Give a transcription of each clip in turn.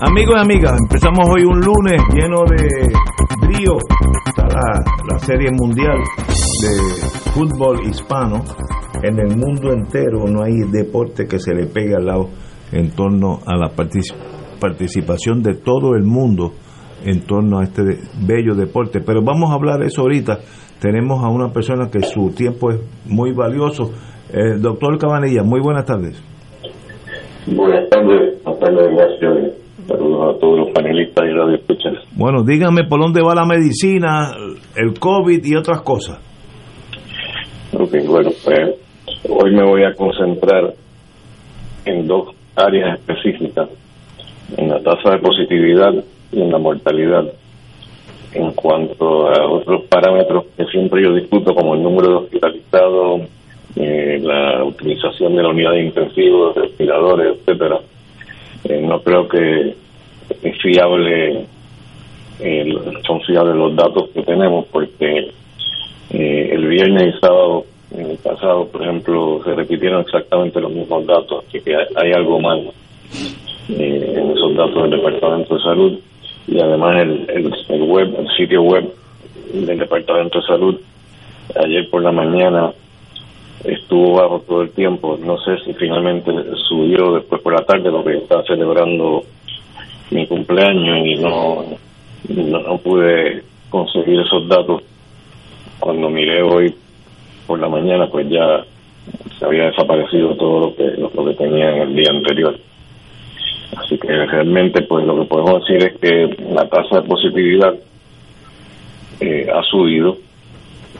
Amigos y amigas, empezamos hoy un lunes lleno de brío. Está la, serie mundial de fútbol hispano. En el mundo entero no hay deporte que se le pegue al lado en torno a la participación de todo el mundo en torno a este bello deporte. Pero vamos a hablar de eso ahorita. Tenemos a una persona que su tiempo es muy valioso. El doctor Cabanilla, muy buenas tardes. Buenas tardes, tardes, Saludos a todos los panelistas y radio escuchas. Bueno, díganme por dónde va la medicina, el COVID y otras cosas. Ok, bueno, pues hoy me voy a concentrar en dos áreas específicas, en la tasa de positividad y en la mortalidad. En cuanto a otros parámetros que siempre yo discuto, como el número de hospitalizados, eh, la utilización de la unidad de intensivos, respiradores, etcétera, eh, no creo que es fiable, eh, son fiables los datos que tenemos, porque el viernes y sábado el pasado, por ejemplo, se repitieron exactamente los mismos datos, así que hay, algo mal en esos datos del Departamento de Salud. Y además el, el, web, el sitio web del Departamento de Salud ayer por la mañana estuvo bajo todo el tiempo. No sé si finalmente subió después por la tarde, lo que estaba celebrando mi cumpleaños y no, no, pude conseguir esos datos. Cuando miré hoy por la mañana, pues ya había desaparecido todo lo que, lo que tenía en el día anterior. Así que realmente pues lo que podemos decir es que la tasa de positividad eh, ha subido.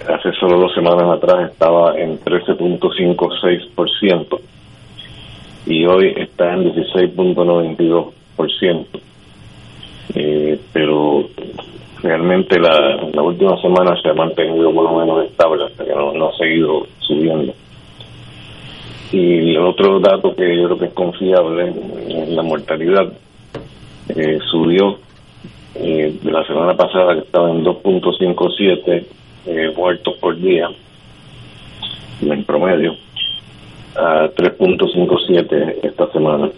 Hace solo dos semanas atrás estaba en 13.56% y hoy está en 16.92%. Eh, pero realmente la, última semana se ha mantenido por lo menos estable, hasta que no, no ha seguido subiendo. Y el otro dato que yo creo que es confiable es la mortalidad. Eh, subió eh, de la semana pasada que estaba en 2.57 eh, muertos por día en promedio a 3.57 esta semana.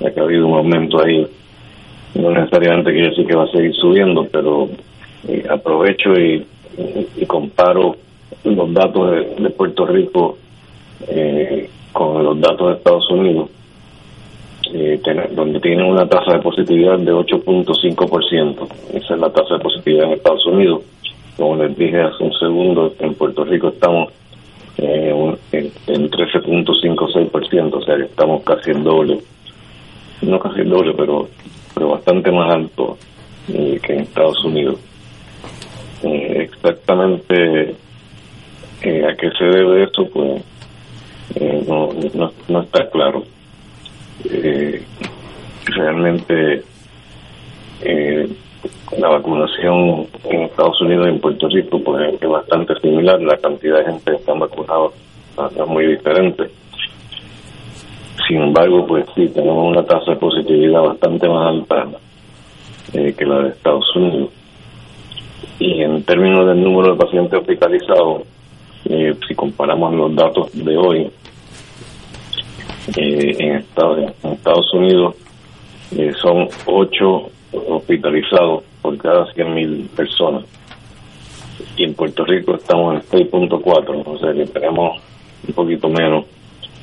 Ya que ha habido un aumento ahí. No necesariamente quiere decir que va a seguir subiendo, pero eh, aprovecho y, comparo los datos de, Puerto Rico eh, con los datos de Estados Unidos, eh, donde tienen una tasa de positividad de 8.5%. Esa es la tasa de positividad en Estados Unidos. Como les dije hace un segundo, en Puerto Rico estamos eh, en, en 13.56%, o sea que estamos casi el doble. No casi el doble, pero, pero bastante más alto eh, que en Estados Unidos. Eh, exactamente a qué se debe esto, pues eh, no, no, está claro. Eh, realmente eh, la vacunación en Estados Unidos y en Puerto Rico pues, es bastante similar, la cantidad de gente que está vacunada es muy diferente. Sin embargo, pues sí, tenemos una tasa de positividad bastante más alta que la de Estados Unidos. Y en términos del número de pacientes hospitalizados, eh, si comparamos los datos de hoy, eh, en, Estados, Unidos eh, son 8 hospitalizados por cada 100.000 personas. Y en Puerto Rico estamos en 6.4, o sea que tenemos un poquito menos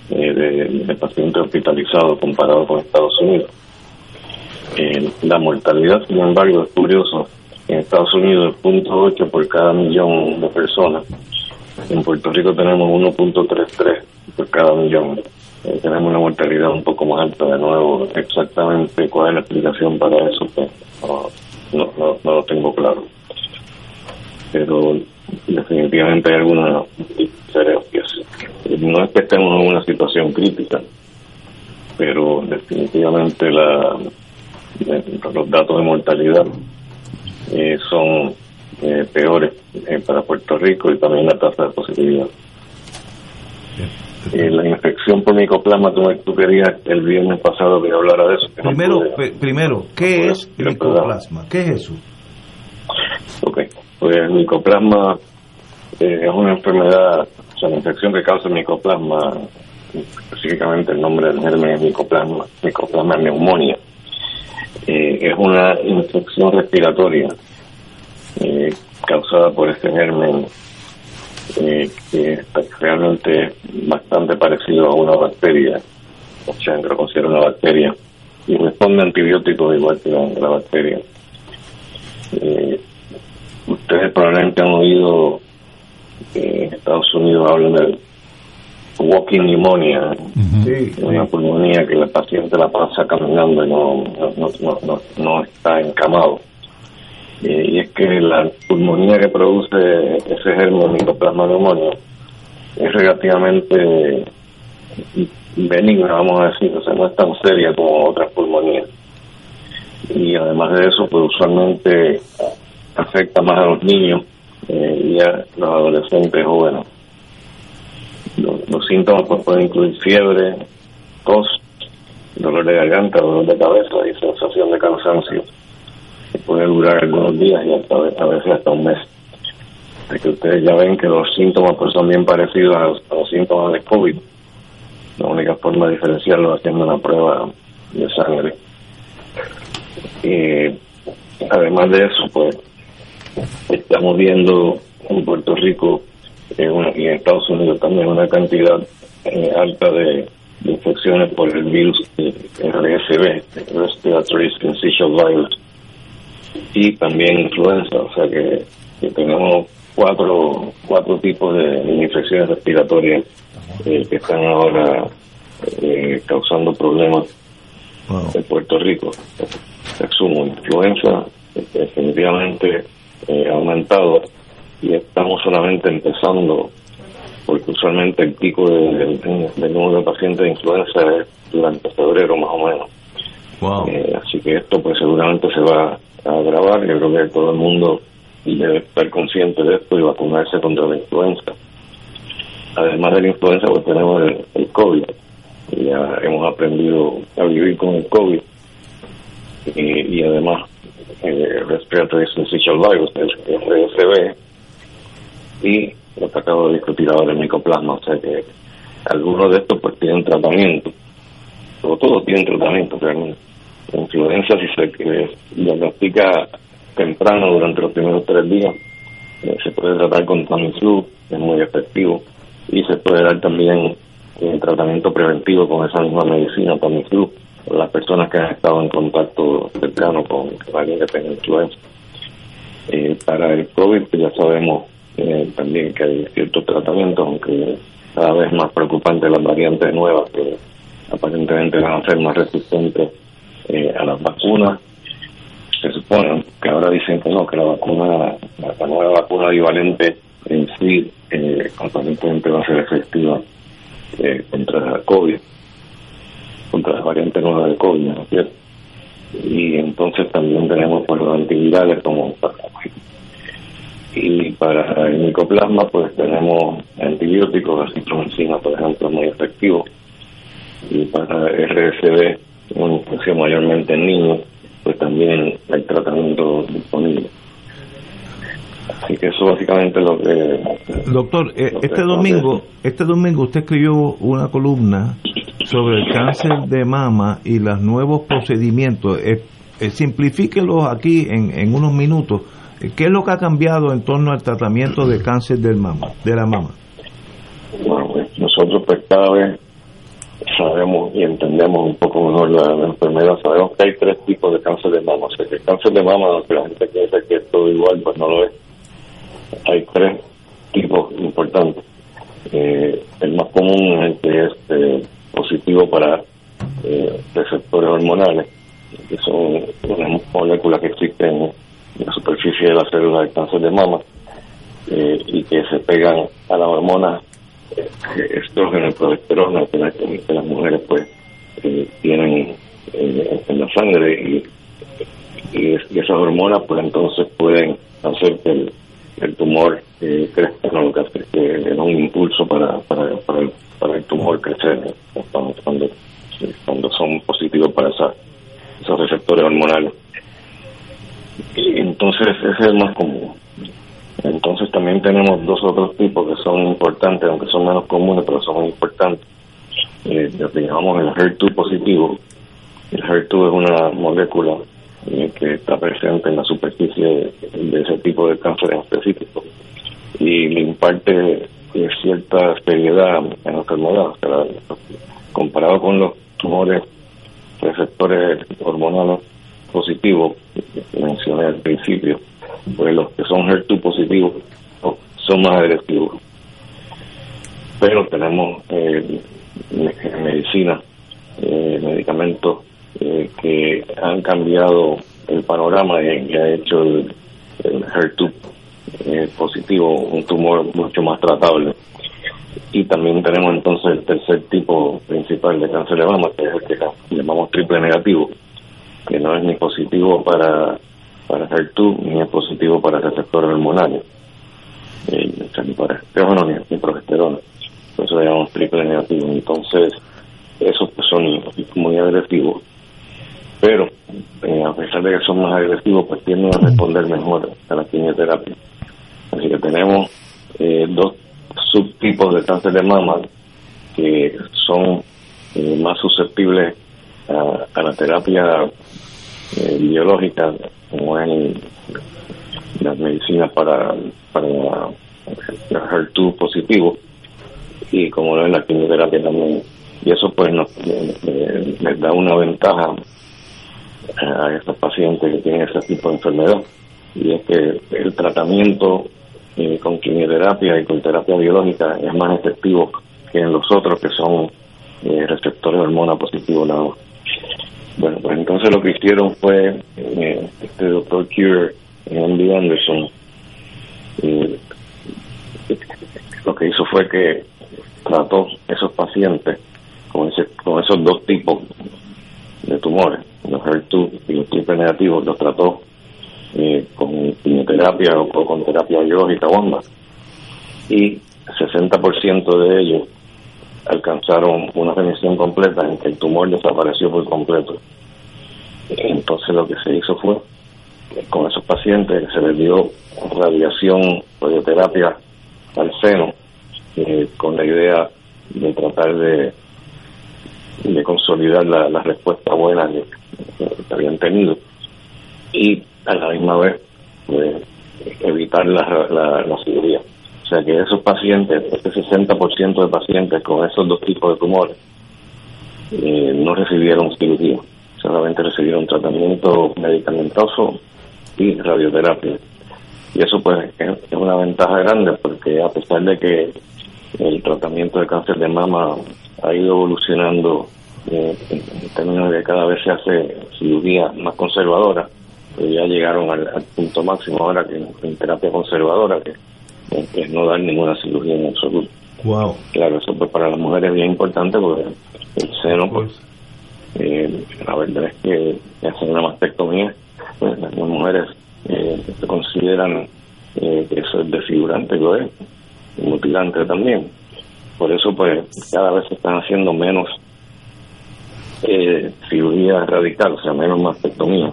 de, de, pacientes hospitalizados comparado con Estados Unidos. la mortalidad, sin embargo, es curioso. En Estados Unidos es 0.8 por cada millón de personas. En Puerto Rico tenemos 1.33 por cada millón. Eh, tenemos una mortalidad un poco más alta de nuevo. Exactamente cuál es la explicación para eso, pues, no, no, no lo tengo claro. Pero definitivamente hay alguna no es que estemos en una situación crítica, pero definitivamente la, los datos de mortalidad eh, son eh, peores eh, para Puerto Rico y también la tasa de positividad. La infección por micoplasma, tú, querías el viernes pasado que hablara de eso. primero, primero, ¿qué es micoplasma? ¿Qué es eso? Ok, pues el micoplasma es una enfermedad, o sea, la infección que causa el micoplasma, específicamente el nombre del germen es micoplasma, micoplasma neumonía. es una infección respiratoria eh, causada por este germen eh, que es realmente bastante parecido a una bacteria, o sea, que lo considera una bacteria, y responde a antibióticos igual que la, bacteria. Eh, ustedes probablemente han oído que en Estados Unidos hablan del walking pneumonia, una pulmonía que el paciente la pasa caminando y no, no, no, no está encamado. Y es que la pulmonía que produce ese germen micoplasma neumonio es relativamente benigna, vamos a decir, o sea, no es tan seria como otras pulmonías. Y además de eso, pues usualmente afecta más a los niños eh, y a los adolescentes jóvenes. Los, los síntomas pues, pueden incluir fiebre, tos, dolor de garganta, dolor de cabeza y sensación de cansancio puede durar algunos días y hasta, a veces hasta un mes. Así que ustedes ya ven que los síntomas pues son bien parecidos a los, síntomas de COVID. La única forma de diferenciarlo es haciendo una prueba de sangre. Y además de eso, pues estamos viendo en Puerto Rico y en Estados Unidos también una cantidad eh, alta de, infecciones por el virus RSV, Respiratory Syncytial Virus y también influenza, o sea que, tenemos cuatro, cuatro tipos de infecciones respiratorias eh, que están ahora eh, causando problemas en Puerto Rico. Resumo, influenza definitivamente eh, ha aumentado y estamos solamente empezando porque usualmente el pico del número de pacientes de influenza es durante febrero más o menos. así que esto pues seguramente se va a grabar. Yo creo que todo el mundo debe estar consciente de esto y vacunarse contra la influenza. Además de la influenza, pues tenemos el, COVID. Ya hemos aprendido a vivir con el COVID. Y, además, eh, Respiratory Syncytial Virus, el RSV, y lo que acabo de discutir ahora, el micoplasma. O sea que algunos de estos pues tienen tratamiento. O todos tienen tratamiento realmente influenza, si se diagnostica temprano durante los primeros tres días, eh, se puede tratar con Tamiflu, es muy efectivo, y se puede dar también eh, tratamiento preventivo con esa misma medicina, Tamiflu, las personas que han estado en contacto cercano con alguien que tenga influenza. Eh, para el COVID, pues ya sabemos también que hay ciertos tratamientos, aunque cada vez más preocupante las variantes nuevas que aparentemente van a ser más resistentes eh, a las vacunas. Se supone que ahora dicen que no, que la vacuna, la, nueva vacuna bivalente en sí, eh, aparentemente va a ser efectiva eh, contra la COVID, contra las variantes nuevas de COVID, ¿no es cierto? Y entonces también tenemos pues, los antivirales como y para el micoplasma pues tenemos antibióticos, la citromicina por ejemplo muy efectivo y para RSV una infección mayormente en niños, pues también hay tratamiento disponible. Así que eso básicamente es lo que... Doctor, eh, este domingo este domingo usted escribió una columna sobre el cáncer de mama y los nuevos procedimientos. Eh, eh, simplifíquelos aquí en, en unos minutos. ¿Qué es lo que ha cambiado en torno al tratamiento de cáncer del mama, de la mama? Bueno, pues nosotros pues cada vez sabemos y entendemos un poco mejor la, enfermedad. Sabemos que hay tres tipos de cáncer de mama. O sea, que el cáncer de mama, aunque la gente piensa que es todo igual, pues no lo es. Hay tres tipos importantes. Eh, el más común es que es eh, positivo para eh, receptores hormonales, que son unas moléculas que existen en la superficie de la célula del cáncer de mama y que se pegan a la hormona estrógeno y progesterona que, las mujeres pues tienen en la sangre y, y, esas hormonas pues entonces pueden hacer que el, tumor eh, crezca, ¿no? que, que un impulso para, para, para, el, para el tumor crecer cuando, cuando, son positivos para esa, esos receptores hormonales. Entonces ese es más común. Entonces también tenemos dos otros tipos que son importantes, aunque son menos comunes, pero son importantes. Eh, llamamos el HER2 positivo. El HER2 es una molécula eh, que está presente en la superficie de ese tipo de cáncer en específico y le imparte eh, cierta seriedad en la enfermedad. comparado con los tumores receptores hormonales positivos que mencioné al principio, pues los que son HER2 positivos son más agresivos. Pero tenemos eh, medicina, eh, medicamentos eh, que han cambiado el panorama y que ha hecho el, HER2 eh, positivo un tumor mucho más tratable. Y también tenemos entonces el tercer tipo principal de cáncer de mama, que es el que llamamos triple negativo, que no es ni positivo para, para HER2 ni es positivo para receptores hormonales, eh, ni para estrógeno ni, ni progesterona. Por eso le llamamos triple negativo. Entonces, esos que son muy agresivos pero eh, a pesar de que son más agresivos, pues tienden a responder mejor a la quimioterapia. Así que tenemos eh, dos subtipos de cáncer de mama que son eh, más susceptibles a, la terapia biológica, es las medicinas para, para el HER2 positivo y como lo es la quimioterapia también. Y eso pues nos, les da una ventaja a estos pacientes que tienen ese tipo de enfermedad. Y es que el tratamiento eh, con quimioterapia y con terapia biológica es más efectivo que en los otros que son eh, receptores de hormona positivo nada Bueno, pues entonces lo que hicieron fue eh, este doctor Cure, Andy Anderson, lo que hizo fue que trató esos pacientes con, ese, con esos dos tipos de tumores los HER2 y los triple negativos los trató eh, con quimioterapia o, con terapia biológica bomba y 60% de ellos alcanzaron una remisión completa en que el tumor desapareció por completo. Entonces lo que se hizo fue con esos pacientes se les dio radiación, radioterapia al seno, eh, con la idea de tratar de, de consolidar la, la respuesta buena que habían tenido y a la misma vez pues, evitar la, la, cirugía. O sea que esos pacientes, este 60% de pacientes con esos dos tipos de tumores, eh, no recibieron cirugía, solamente recibieron tratamiento medicamentoso y radioterapia. Y eso pues es una ventaja grande porque a pesar de que el tratamiento de cáncer de mama ha ido evolucionando eh, en términos de que cada vez se hace cirugía más conservadora, pues ya llegaron al, punto máximo ahora que en, terapia conservadora, que, es no dar ninguna cirugía en absoluto. Wow. Claro, eso pues para las mujeres es bien importante porque el seno, pues, eh, la verdad es que hacer una mastectomía, pues las mujeres eh, consideran eh, que eso es desfigurante, lo es, y mutilante también. Por eso, pues, cada vez se están haciendo menos cirugía radical, o sea, menos mastectomía,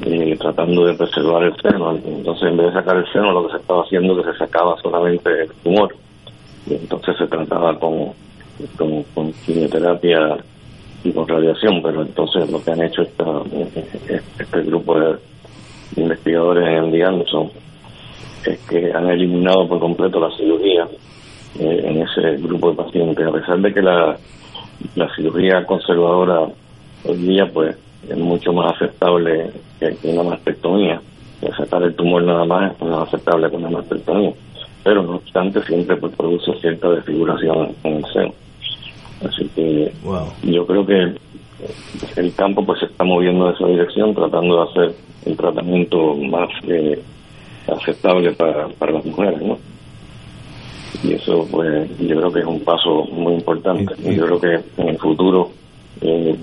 eh, tratando de preservar el seno. Entonces, en vez de sacar el seno, lo que se estaba haciendo es que se sacaba solamente el tumor. Y entonces se trataba con, con, quimioterapia y con radiación, pero entonces lo que han hecho esta, este grupo de investigadores en MD Anderson es que han eliminado por completo la cirugía eh, en ese grupo de pacientes, a pesar de que la la cirugía conservadora hoy día pues es mucho más aceptable que, una mastectomía. Aceptar el tumor nada más es más aceptable que una mastectomía. Pero no obstante siempre pues, produce cierta desfiguración en el seno. Así que yo creo que el campo pues se está moviendo en esa dirección tratando de hacer el tratamiento más eh, aceptable para, para las mujeres, ¿no? Y eso pues yo creo que es un paso muy importante. Yo creo que en el futuro eh,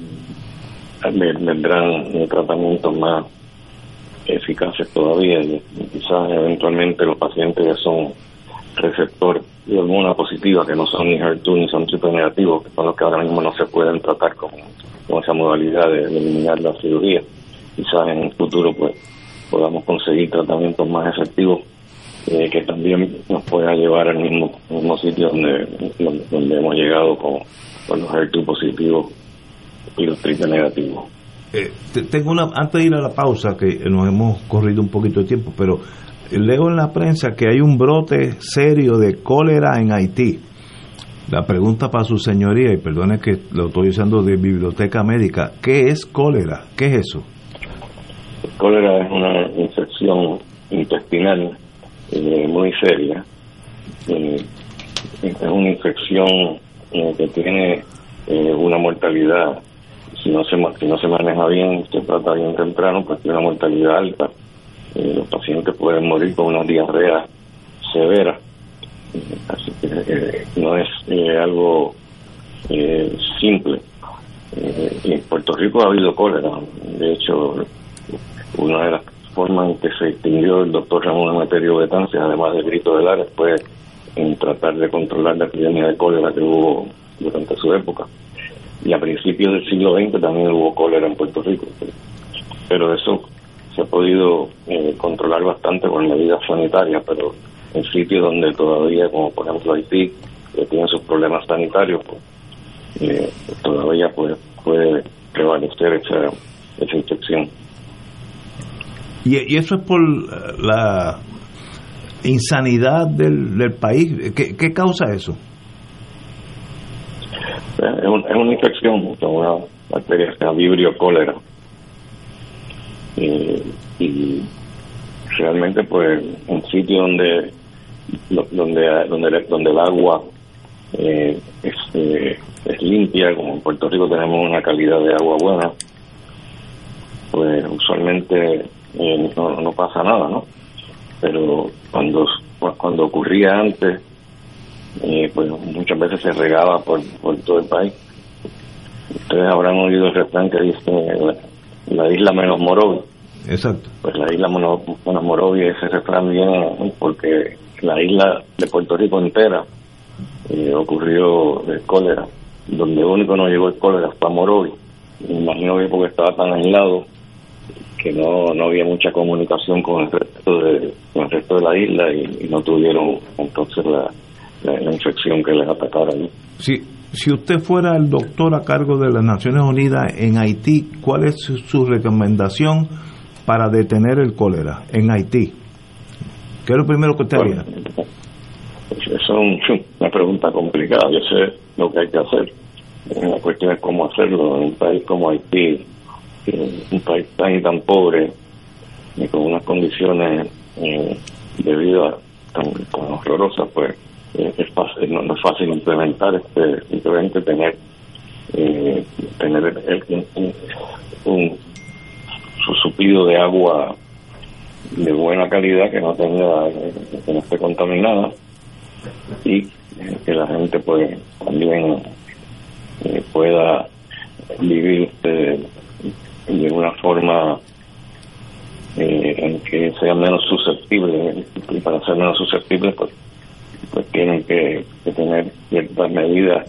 vendrán tratamientos más eficaces todavía y quizás eventualmente los pacientes que son receptor de hormona positiva, que no son ni HER2 ni son triple negativos, que los que ahora mismo no se pueden tratar con, con esa modalidad de, eliminar la cirugía. Quizás en el futuro pues podamos conseguir tratamientos más efectivos eh, que también nos pueda llevar al mismo, mismo sitio donde, donde, hemos llegado con, con los HER2 positivos y los triple negativos. Eh, tengo una, antes de ir a la pausa, que nos hemos corrido un poquito de tiempo, pero leo en la prensa que hay un brote serio de cólera en Haití. La pregunta para su señoría, y perdone que lo estoy usando de biblioteca médica, ¿qué es cólera? ¿Qué es eso? Cólera es una infección intestinal eh, muy seria. Eh, es una infección eh, que tiene una mortalidad, si no se si no se maneja bien, se trata bien temprano, pues tiene una mortalidad alta eh, los pacientes pueden morir con una diarrea severa. Así que eh, no es eh, algo simple. en Puerto Rico ha habido cólera. De hecho, una de las formas en que se extinguió el doctor Ramón Emeterio Betancia, además del grito del área, fue en tratar de controlar la epidemia de cólera que hubo durante su época. Y a principios del siglo XX también hubo cólera en Puerto Rico. Pero eso se ha podido eh, controlar bastante con medidas sanitarias, pero en sitios donde todavía, como por ejemplo Haití, que tiene sus problemas sanitarios, pues, eh, todavía puede, prevalecer esa, esa infección. ¿Y, eso es por la insanidad del, del país? ¿Qué, ¿Qué, causa eso? Es, una infección una bacteria que se vibrio cólera. Eh, y realmente pues un sitio donde donde donde, donde el agua eh, es, eh, es limpia como en Puerto Rico tenemos una calidad de agua buena pues usualmente no, no pasa nada no pero cuando cuando ocurría antes pues muchas veces se regaba por, por todo el país ustedes habrán oído el refrán que dice la isla menos Morovi. Exacto. Pues la isla menos Morovi, ese refrán viene porque la isla de Puerto Rico entera eh, ocurrió el cólera. Donde único no llegó el cólera fue a Morovi. Me imagino que porque estaba tan aislado que no, no había mucha comunicación con el resto de, con el resto de la isla y, no tuvieron entonces la, la, infección que les atacara. Sí, si usted fuera el doctor a cargo de las Naciones Unidas en Haití, ¿cuál es su, recomendación para detener el cólera en Haití? ¿Qué es lo primero que usted haría? Eso es una pregunta complicada. Yo sé lo que hay que hacer. La cuestión es cómo hacerlo en un país como Haití, un país tan y tan pobre y con unas condiciones eh, de vida tan, tan horrorosas, pues es fácil, no, es fácil implementar, este, simplemente tener eh, tener el, un, un, su suplido de agua de buena calidad que no tenga que no esté contaminada y que la gente pues también eh, pueda vivir este, de una forma eh, en que sea menos susceptible y para ser menos susceptible pues pues tienen que, tener ciertas medidas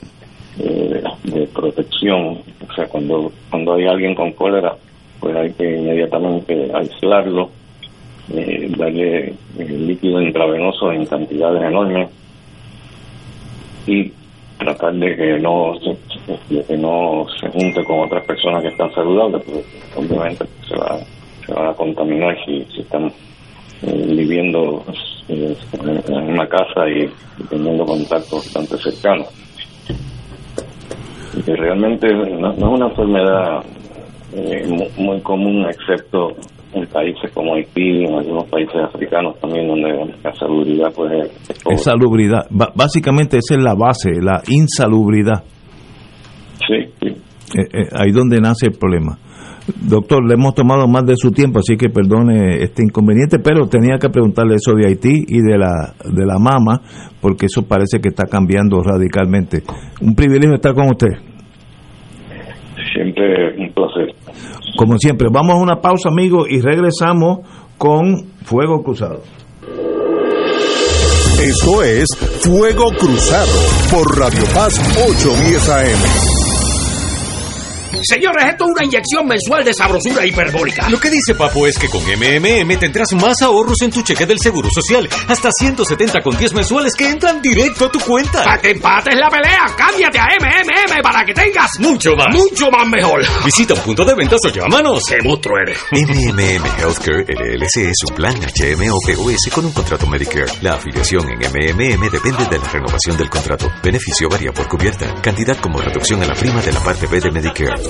eh, de protección. O sea, cuando, cuando hay alguien con cólera, pues hay que inmediatamente aislarlo, eh, darle líquido intravenoso en cantidades enormes y tratar de que no se, que no se junte con otras personas que están saludables, porque obviamente se va, se van a contaminar si, si están eh, viviendo eh, en una casa y teniendo contacto bastante cercano. porque realmente no, es una enfermedad eh, muy, común, excepto en países como Haití, en algunos países africanos también, donde la salubridad pues es... salubridad, básicamente esa es la base, la insalubridad. Sí, sí. Eh, eh, ahí donde nace el problema. Doctor, le hemos tomado más de su tiempo, así que perdone este inconveniente, pero tenía que preguntarle eso de Haití y de la, de la mama, porque eso parece que está cambiando radicalmente. Un privilegio estar con usted. Siempre un placer. Como siempre, vamos a una pausa, amigos, y regresamos con Fuego Cruzado. Esto es Fuego Cruzado por Radio Paz 810 AM. Señores, esto es una inyección mensual de sabrosura hiperbólica. Lo que dice Papo es que con MMM tendrás más ahorros en tu cheque del Seguro Social. Hasta 170 con 10 mensuales que entran directo a tu cuenta. Para que empates la pelea, cámbiate a MMM para que tengas mucho más. Mucho más mejor. Visita un punto de venta o llámanos. ¡Qué monstruo eres! MMM Healthcare LLC es un plan HMO POS con un contrato Medicare. La afiliación en MMM depende de la renovación del contrato. Beneficio varía por cubierta. Cantidad como reducción en la prima de la parte B de Medicare.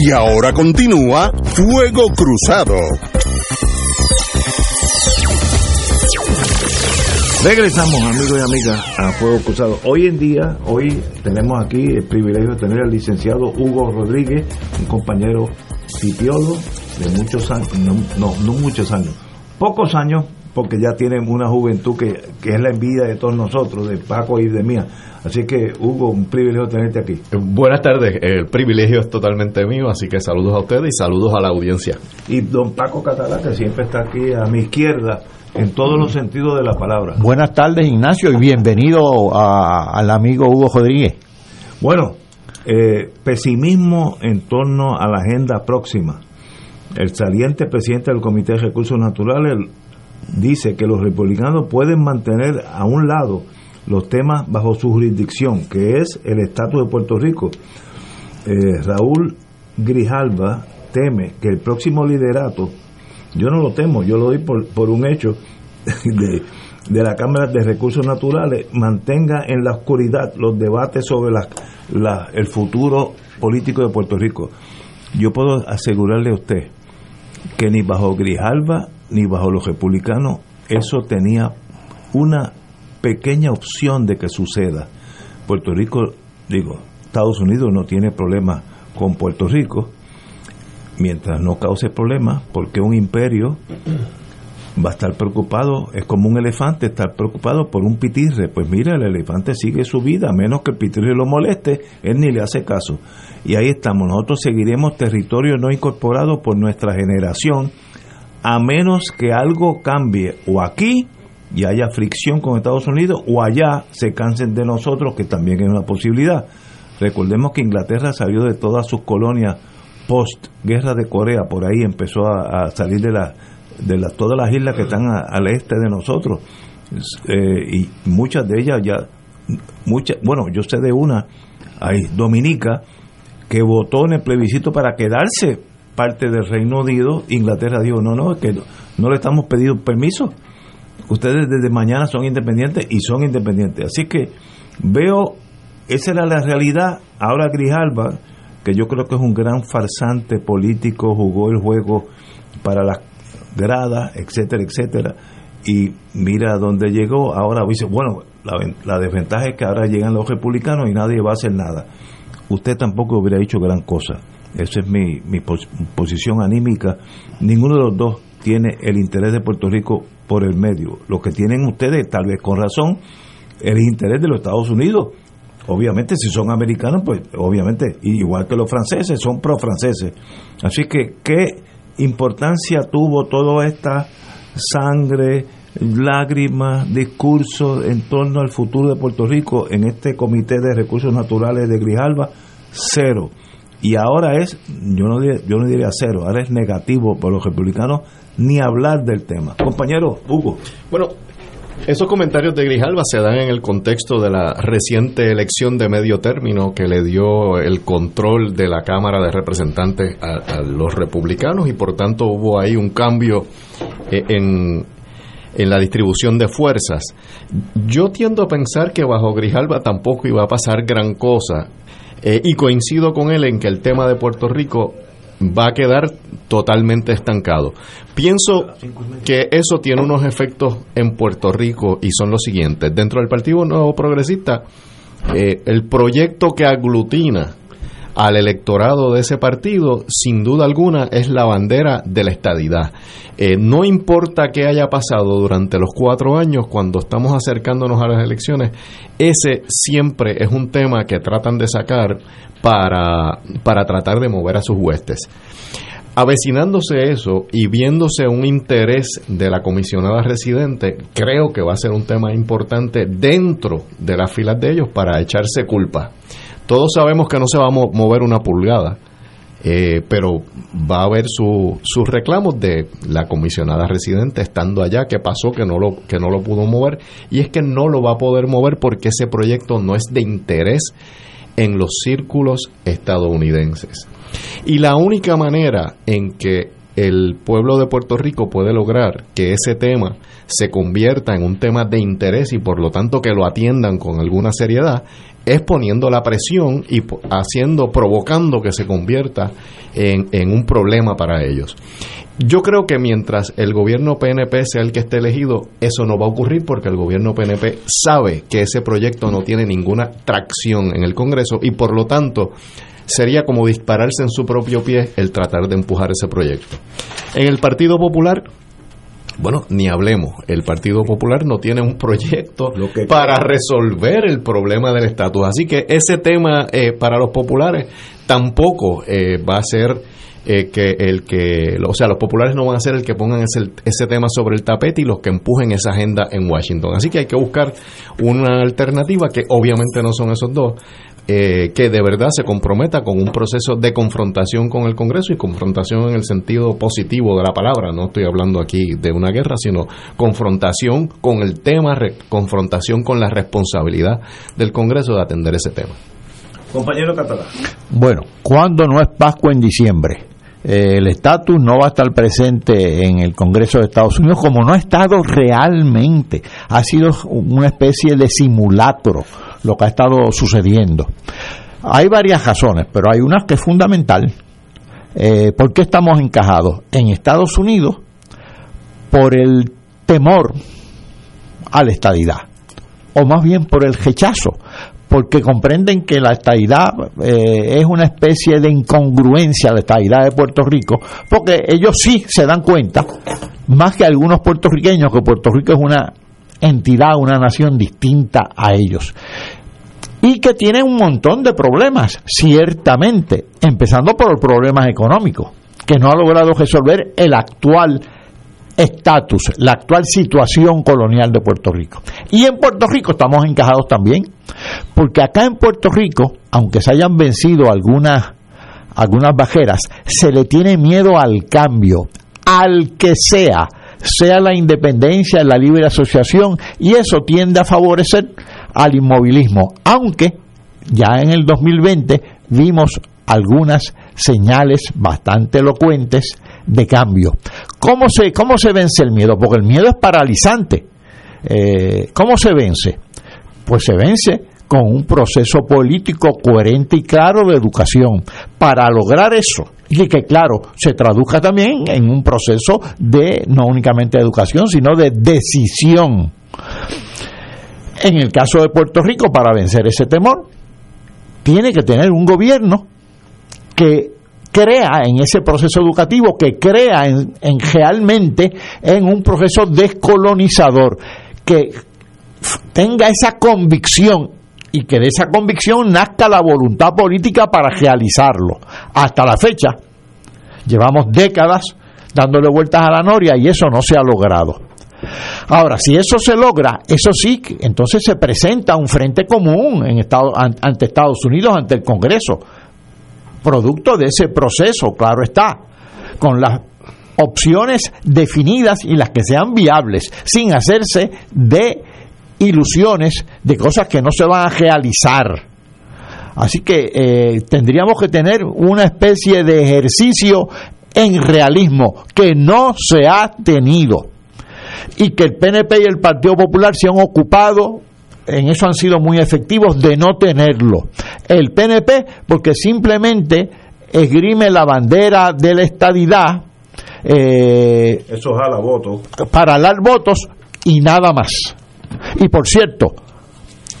Y ahora continúa Fuego Cruzado. Regresamos, amigos y amigas, a Fuego Cruzado. Hoy en día, hoy tenemos aquí el privilegio de tener al licenciado Hugo Rodríguez, un compañero tipiolo de muchos años, no, no muchos años, pocos años, porque ya tienen una juventud que, que es la envidia de todos nosotros, de Paco y de mía Así que, Hugo, un privilegio tenerte aquí. Buenas tardes, el privilegio es totalmente mío, así que saludos a ustedes y saludos a la audiencia. Y don Paco Catalá, que siempre está aquí a mi izquierda, en todos los sentidos de la palabra. Buenas tardes, Ignacio, y bienvenido al amigo Hugo Rodríguez. Bueno, eh, pesimismo en torno a la agenda próxima. El saliente presidente del Comité de Recursos Naturales dice que los republicanos pueden mantener a un lado los temas bajo su jurisdicción, que es el estatus de Puerto Rico. Eh, Raúl Grijalva teme que el próximo liderato, yo no lo temo, yo lo doy por, un hecho de, de, la Cámara de Recursos Naturales, mantenga en la oscuridad los debates sobre la, el futuro político de Puerto Rico. Yo puedo asegurarle a usted que ni bajo Grijalva ni bajo los republicanos eso tenía una pequeña opción de que suceda. Puerto Rico, digo, Estados Unidos no tiene problema con Puerto Rico, mientras no cause problemas, porque un imperio va a estar preocupado, es como un elefante, estar preocupado por un pitirre. Pues mira, el elefante sigue su vida, a menos que el pitirre lo moleste, él ni le hace caso. Y ahí estamos, nosotros seguiremos territorio no incorporado por nuestra generación, a menos que algo cambie o aquí y haya fricción con Estados Unidos o allá se cansen de nosotros, que también es una posibilidad. Recordemos que Inglaterra salió de todas sus colonias post guerra de Corea, por ahí empezó a, salir de, la, de todas las islas que están al este de nosotros. Eh, y muchas de ellas ya, bueno, yo sé de una, hay Dominica, que votó en el plebiscito para quedarse parte del Reino Unido, Inglaterra dijo, no, no, es que no, no le estamos pidiendo permiso. Ustedes desde mañana son independientes y son independientes. Así que veo, esa era la realidad. Ahora Grijalba, que yo creo que es un gran farsante político, jugó el juego para las gradas, etcétera, etcétera. Y mira dónde llegó. Ahora dice, bueno, la, la desventaja es que ahora llegan los republicanos y nadie va a hacer nada. Usted tampoco hubiera dicho gran cosa. Esa es mi, mi pos- posición anímica. Ninguno de los dos tiene el interés de Puerto Rico por el medio. Lo que tienen ustedes, tal vez con razón, el interés de los Estados Unidos. Obviamente, si son americanos, pues obviamente, igual que los franceses, son pro-franceses. Así que, ¿qué importancia tuvo toda esta sangre, lágrimas, discursos en torno al futuro de Puerto Rico en este Comité de Recursos Naturales de Grijalba? Cero. Y ahora es, yo no, diría, yo no diría cero, ahora es negativo por los republicanos ni hablar del tema. Compañero Hugo. Bueno, esos comentarios de Grijalva se dan en el contexto de la reciente elección de medio término que le dio el control de la Cámara de Representantes a, a los republicanos y por tanto hubo ahí un cambio eh, en, en la distribución de fuerzas. Yo tiendo a pensar que bajo Grijalva tampoco iba a pasar gran cosa eh, y coincido con él en que el tema de Puerto Rico va a quedar totalmente estancado. Pienso que eso tiene unos efectos en Puerto Rico y son los siguientes. Dentro del Partido Nuevo Progresista, eh, el proyecto que aglutina al electorado de ese partido, sin duda alguna, es la bandera de la estadidad. Eh, no importa qué haya pasado durante los cuatro años, cuando estamos acercándonos a las elecciones, ese siempre es un tema que tratan de sacar para, para tratar de mover a sus huestes. Avecinándose eso y viéndose un interés de la comisionada residente, creo que va a ser un tema importante dentro de las filas de ellos para echarse culpa. Todos sabemos que no se va a mo- mover una pulgada, eh, pero va a haber su- sus reclamos de la comisionada residente estando allá, que pasó que no, lo, que no lo pudo mover, y es que no lo va a poder mover porque ese proyecto no es de interés en los círculos estadounidenses. Y la única manera en que el pueblo de Puerto Rico puede lograr que ese tema se convierta en un tema de interés y por lo tanto que lo atiendan con alguna seriedad es poniendo la presión y haciendo, provocando que se convierta en, en un problema para ellos. Yo creo que mientras el gobierno PNP sea el que esté elegido, eso no va a ocurrir porque el gobierno PNP sabe que ese proyecto no tiene ninguna tracción en el Congreso y por lo tanto sería como dispararse en su propio pie el tratar de empujar ese proyecto. En el Partido Popular, bueno, ni hablemos, el Partido Popular no tiene un proyecto para resolver el problema del estatus. Así que ese tema eh, para los populares tampoco eh, va a ser eh, que el que, o sea, los populares no van a ser el que pongan ese, ese tema sobre el tapete y los que empujen esa agenda en Washington. Así que hay que buscar una alternativa que obviamente no son esos dos, eh, que de verdad se comprometa con un proceso de confrontación con el Congreso y confrontación en el sentido positivo de la palabra. No estoy hablando aquí de una guerra, sino confrontación con el tema, re- confrontación con la responsabilidad del Congreso de atender ese tema. Compañero Catalán. Bueno, cuando no es Pascua en diciembre? Eh, el estatus no va a estar presente en el Congreso de Estados Unidos como no ha estado realmente. Ha sido una especie de simulacro lo que ha estado sucediendo. Hay varias razones, pero hay una que es fundamental. Eh, ¿Por qué estamos encajados? En Estados Unidos, por el temor a la estadidad, o más bien por el rechazo, porque comprenden que la estadidad eh, es una especie de incongruencia, la estadidad de Puerto Rico, porque ellos sí se dan cuenta, más que algunos puertorriqueños, que Puerto Rico es una entidad, una nación distinta a ellos. Y que tienen un montón de problemas, ciertamente, empezando por los problemas económicos, que no ha logrado resolver el actual estatus, la actual situación colonial de Puerto Rico. Y en Puerto Rico estamos encajados también, porque acá en Puerto Rico, aunque se hayan vencido algunas, algunas bajeras, se le tiene miedo al cambio, al que sea, sea la independencia, la libre asociación, y eso tiende a favorecer al inmovilismo, aunque ya en el 2020 vimos algunas señales bastante elocuentes de cambio. ¿Cómo se, cómo se vence el miedo? Porque el miedo es paralizante. Eh, ¿Cómo se vence? Pues se vence con un proceso político coherente y claro de educación. Para lograr eso, y que claro, se traduzca también en un proceso de no únicamente de educación, sino de decisión. En el caso de Puerto Rico, para vencer ese temor, tiene que tener un gobierno que crea en ese proceso educativo, que crea en, en realmente en un proceso descolonizador, que tenga esa convicción y que de esa convicción nazca la voluntad política para realizarlo. Hasta la fecha, llevamos décadas dándole vueltas a la noria y eso no se ha logrado. Ahora, si eso se logra, eso sí, entonces se presenta un frente común en ante Estados Unidos, ante el Congreso, producto de ese proceso, claro está, con las opciones definidas y las que sean viables, sin hacerse de ilusiones de cosas que no se van a realizar. Así que eh, tendríamos que tener una especie de ejercicio en realismo que no se ha tenido y que el PNP y el Partido Popular se han ocupado en eso han sido muy efectivos de no tenerlo. El PNP porque simplemente esgrime la bandera de la estadidad eh, eso jala votos para dar votos y nada más y por cierto,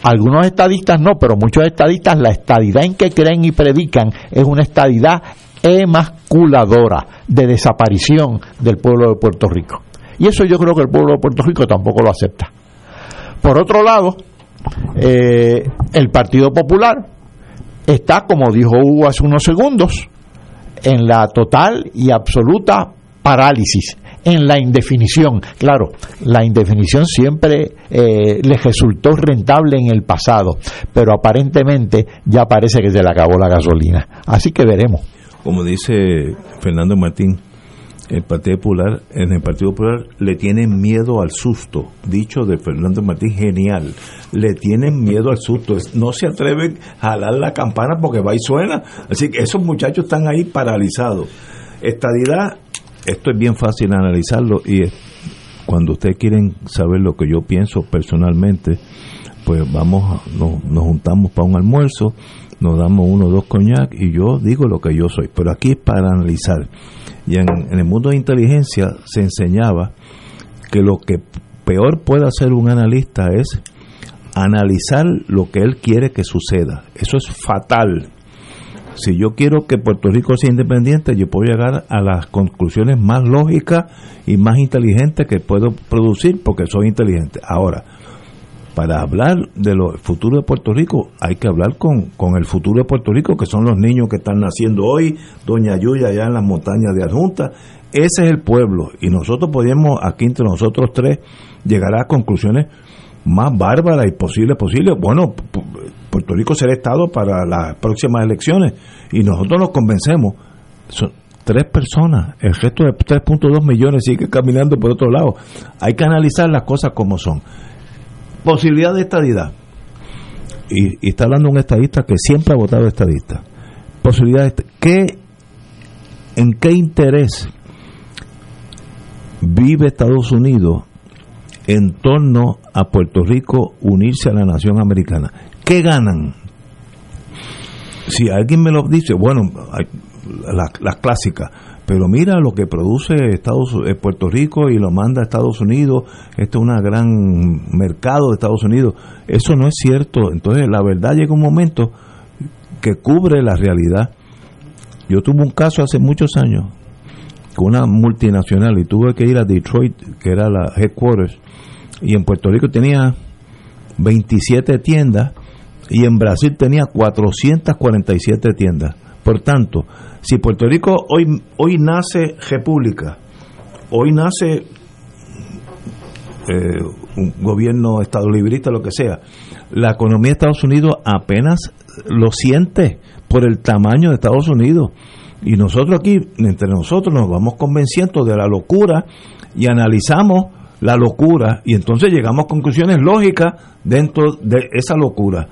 algunos estadistas no, pero muchos estadistas la estadidad en que creen y predican es una estadidad emasculadora de desaparición del pueblo de Puerto Rico. Y eso yo creo que el pueblo de Puerto Rico tampoco lo acepta. Por otro lado, eh, el Partido Popular está, como dijo Hugo hace unos segundos, en la total y absoluta parálisis en la indefinición. Claro, la indefinición siempre eh, les resultó rentable en el pasado, pero aparentemente ya parece que se le acabó la gasolina. Así que veremos. Como dice Fernando Martín, el Partido Popular, en el Partido Popular le tienen miedo al susto, dicho de Fernando Martín, genial, le tienen miedo al susto, no se atreven a jalar la campana porque va y suena, así que esos muchachos están ahí paralizados. Estadidad esto es bien fácil analizarlo y cuando ustedes quieren saber lo que yo pienso personalmente, pues vamos, nos, nos juntamos para un almuerzo, nos damos uno o dos coñac y yo digo lo que yo soy. Pero aquí es para analizar. Y en, en el mundo de inteligencia se enseñaba que lo que peor puede hacer un analista es analizar lo que él quiere que suceda. Eso es fatal si yo quiero que Puerto Rico sea independiente, yo puedo llegar a las conclusiones más lógicas y más inteligentes que puedo producir porque soy inteligente. Ahora, para hablar de lo futuro de Puerto Rico, hay que hablar con, con el futuro de Puerto Rico, que son los niños que están naciendo hoy, Doña Yuya allá en las montañas de Adjunta. Ese es el pueblo y nosotros podemos, aquí entre nosotros tres, llegar a conclusiones más bárbaras y posibles, posibles. Bueno, Puerto Rico será Estado para las próximas elecciones y nosotros nos convencemos. Son tres personas, el resto de 3.2 millones sigue caminando por otro lado. Hay que analizar las cosas como son. Posibilidad de estadidad. Y, está hablando un estadista que siempre ha votado estadista. Posibilidad de ¿qué, ¿En qué interés vive Estados Unidos en torno a Puerto Rico unirse a la nación americana? ¿Qué ganan? Si alguien me lo dice, bueno, las la clásicas, pero mira lo que produce Estados eh, Puerto Rico y lo manda a Estados Unidos, esto es un gran mercado de Estados Unidos. Eso no es cierto. Entonces, la verdad llega un momento que cubre la realidad. Yo tuve un caso hace muchos años con una multinacional y tuve que ir a Detroit, que era la headquarters, y en Puerto Rico tenía 27 tiendas y en Brasil tenía 447 tiendas. Por tanto, si Puerto Rico hoy, hoy nace república, hoy nace eh, un gobierno estado librista, lo que sea, la economía de Estados Unidos apenas lo siente por el tamaño de Estados Unidos. Y nosotros aquí, entre nosotros, nos vamos convenciendo de la locura y analizamos la locura y entonces llegamos a conclusiones lógicas dentro de esa locura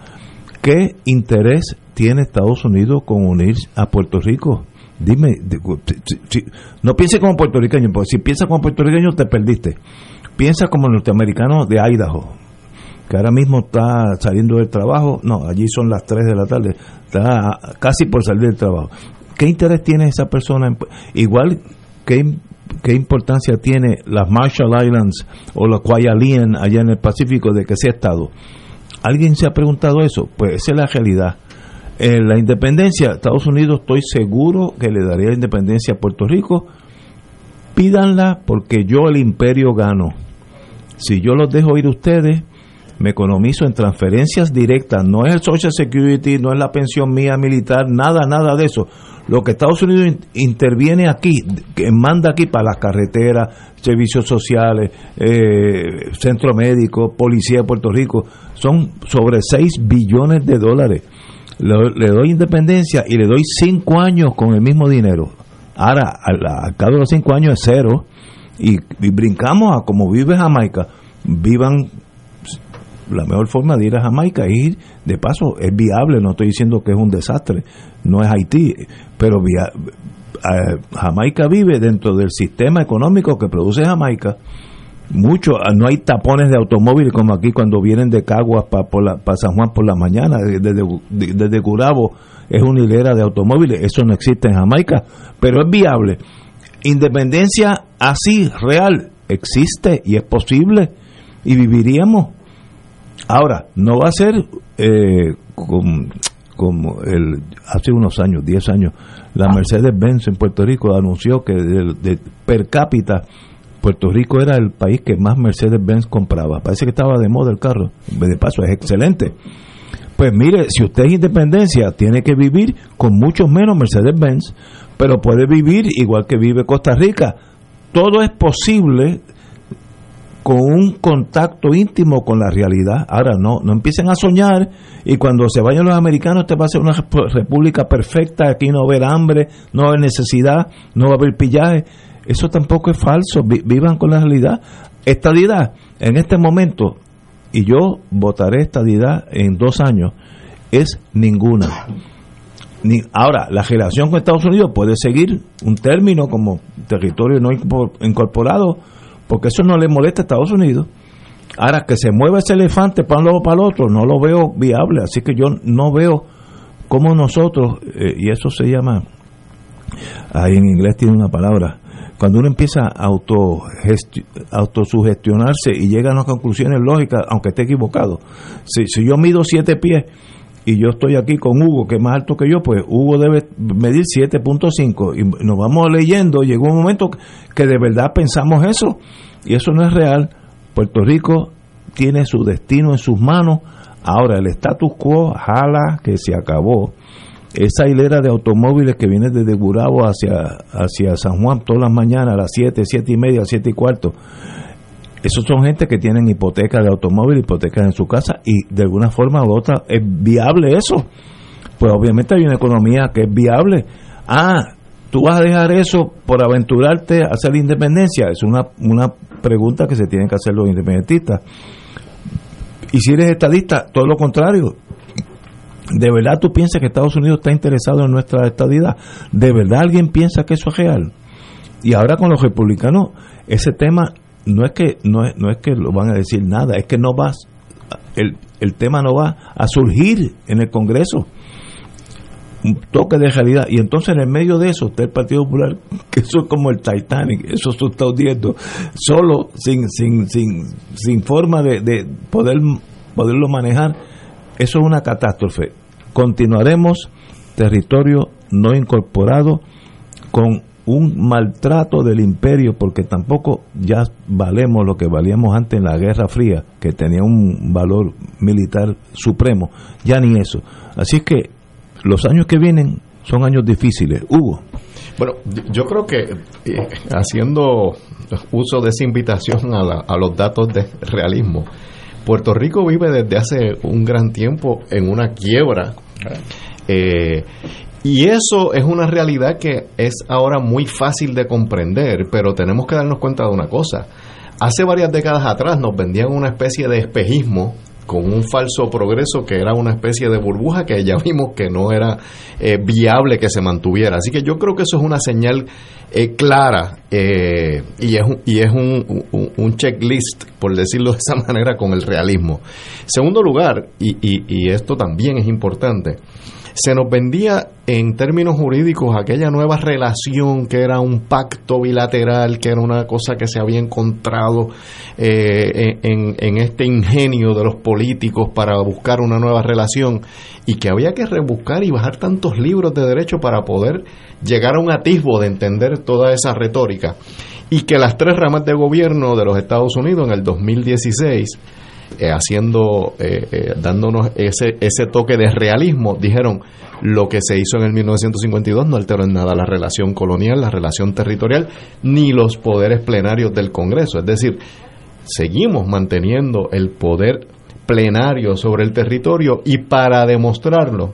¿qué interés tiene Estados Unidos con unir a Puerto Rico? Dime, no piense como puertorriqueño, porque si piensas como puertorriqueño te perdiste. Piensa como norteamericano de Idaho, que ahora mismo está saliendo del trabajo, no, allí son las 3 de la tarde, está casi por salir del trabajo. ¿Qué interés tiene esa persona? Igual, ¿qué, qué importancia tiene las Marshall Islands o la Kwajalein allá en el Pacífico de que sea Estado? ¿Alguien se ha preguntado eso? Pues esa es la realidad. La independencia, Estados Unidos estoy seguro que le daría independencia a Puerto Rico. Pídanla porque yo el imperio gano. Si yo los dejo ir ustedes, me economizo en transferencias directas. No es el Social Security, no es la pensión mía militar, nada, nada de eso. Lo que Estados Unidos interviene aquí, que manda aquí para las carreteras, servicios sociales, eh, centro médico, policía de Puerto Rico, son sobre 6 billones de dólares le, doy independencia y le doy cinco años con el mismo dinero. Ahora, al, cabo de los cinco años es cero y, brincamos a como vive Jamaica. Vivan la mejor forma de ir a Jamaica ir de paso es viable no estoy diciendo que es un desastre no es Haití pero Jamaica vive dentro del sistema económico que produce Jamaica mucho, ah, no hay tapones de automóviles como aquí cuando vienen de Caguas para pa San Juan por la mañana, desde, desde Curabo es una hilera de automóviles, eso no existe en Jamaica, pero es viable. Independencia así, real, existe y es posible y viviríamos. Ahora, no va a ser eh, como, el, hace unos años, 10 años, la Mercedes-Benz en Puerto Rico anunció que de per cápita Puerto Rico era el país que más Mercedes-Benz compraba. Parece que estaba de moda el carro. De paso, es excelente. Pues mire, si usted es independencia, tiene que vivir con mucho menos Mercedes-Benz, pero puede vivir igual que vive Costa Rica. Todo es posible con un contacto íntimo con la realidad. Ahora no, no empiecen a soñar y cuando se vayan los americanos, este va a ser una república perfecta, aquí no va a haber hambre, no va a haber necesidad, no va a haber pillaje. Eso tampoco es falso. Vivan con la realidad. Estadidad, en este momento, y yo votaré estadidad en dos años, es ninguna. Ni, ahora, la relación con Estados Unidos puede seguir un término como territorio no incorporado, porque eso no le molesta a Estados Unidos. Ahora, que se mueva ese elefante para un lado para el otro, no lo veo viable. Así que yo no veo cómo nosotros, eh, y eso se llama, ahí en inglés tiene una palabra, cuando uno empieza a auto autosugestionarse y llega a unas conclusiones lógicas, aunque esté equivocado. Si, si yo mido siete pies y yo estoy aquí con Hugo, que es más alto que yo, pues Hugo debe medir 7.5 y nos vamos leyendo, llegó un momento que de verdad pensamos eso y eso no es real. Puerto Rico tiene su destino en sus manos. Ahora el status quo jala que se acabó esa hilera de automóviles que viene desde Gurabo hacia, hacia San Juan todas las mañanas a las 7, 7 y media, 7 y cuarto, esos son gente que tienen hipotecas de automóvil, hipotecas en su casa y de alguna forma u otra es viable eso. Pues obviamente hay una economía que es viable. Ah, tú vas a dejar eso por aventurarte a hacer independencia. Es una, una pregunta que se tienen que hacer los independentistas. Y si eres estadista, todo lo contrario. ¿De verdad tú piensas que Estados Unidos está interesado en nuestra estadidad? ¿De verdad alguien piensa que eso es real? Y ahora con los republicanos, ese tema no es que no es, no es que lo van a decir nada, es que no va el, el tema no va a surgir en el Congreso. Un toque de realidad. Y entonces en el medio de eso está el Partido Popular, que eso es como el Titanic, eso se está hundiendo, solo, sin, sin, sin, sin forma de, de poder, poderlo manejar eso es una catástrofe. Continuaremos territorio no incorporado con un maltrato del imperio porque tampoco ya valemos lo que valíamos antes en la Guerra Fría, que tenía un valor militar supremo, ya ni eso. Así que los años que vienen son años difíciles. Hugo. Bueno, yo creo que eh, haciendo uso de esa invitación a, a los datos de realismo, Puerto Rico vive desde hace un gran tiempo en una quiebra. Eh, y eso es una realidad que es ahora muy fácil de comprender, pero tenemos que darnos cuenta de una cosa. Hace varias décadas atrás nos vendían una especie de espejismo con un falso progreso que era una especie de burbuja que ya vimos que no era eh, viable que se mantuviera. Así que yo creo que eso es una señal eh, clara eh, y es, un, y es un, un, checklist, por decirlo de esa manera, con el realismo. Segundo lugar, y, y, y esto también es importante, se nos vendía en términos jurídicos aquella nueva relación que era un pacto bilateral, que era una cosa que se había encontrado eh, en, en, este ingenio de los políticos para buscar una nueva relación y que había que rebuscar y bajar tantos libros de derecho para poder llegar a un atisbo de entender toda esa retórica. Y que las tres ramas de gobierno de los Estados Unidos en el 2016 eh, haciendo, eh, eh, dándonos ese, ese toque de realismo, dijeron lo que se hizo en el 1952 no alteró en nada la relación colonial, la relación territorial, ni los poderes plenarios del Congreso. Es decir, seguimos manteniendo el poder plenario sobre el territorio y para demostrarlo,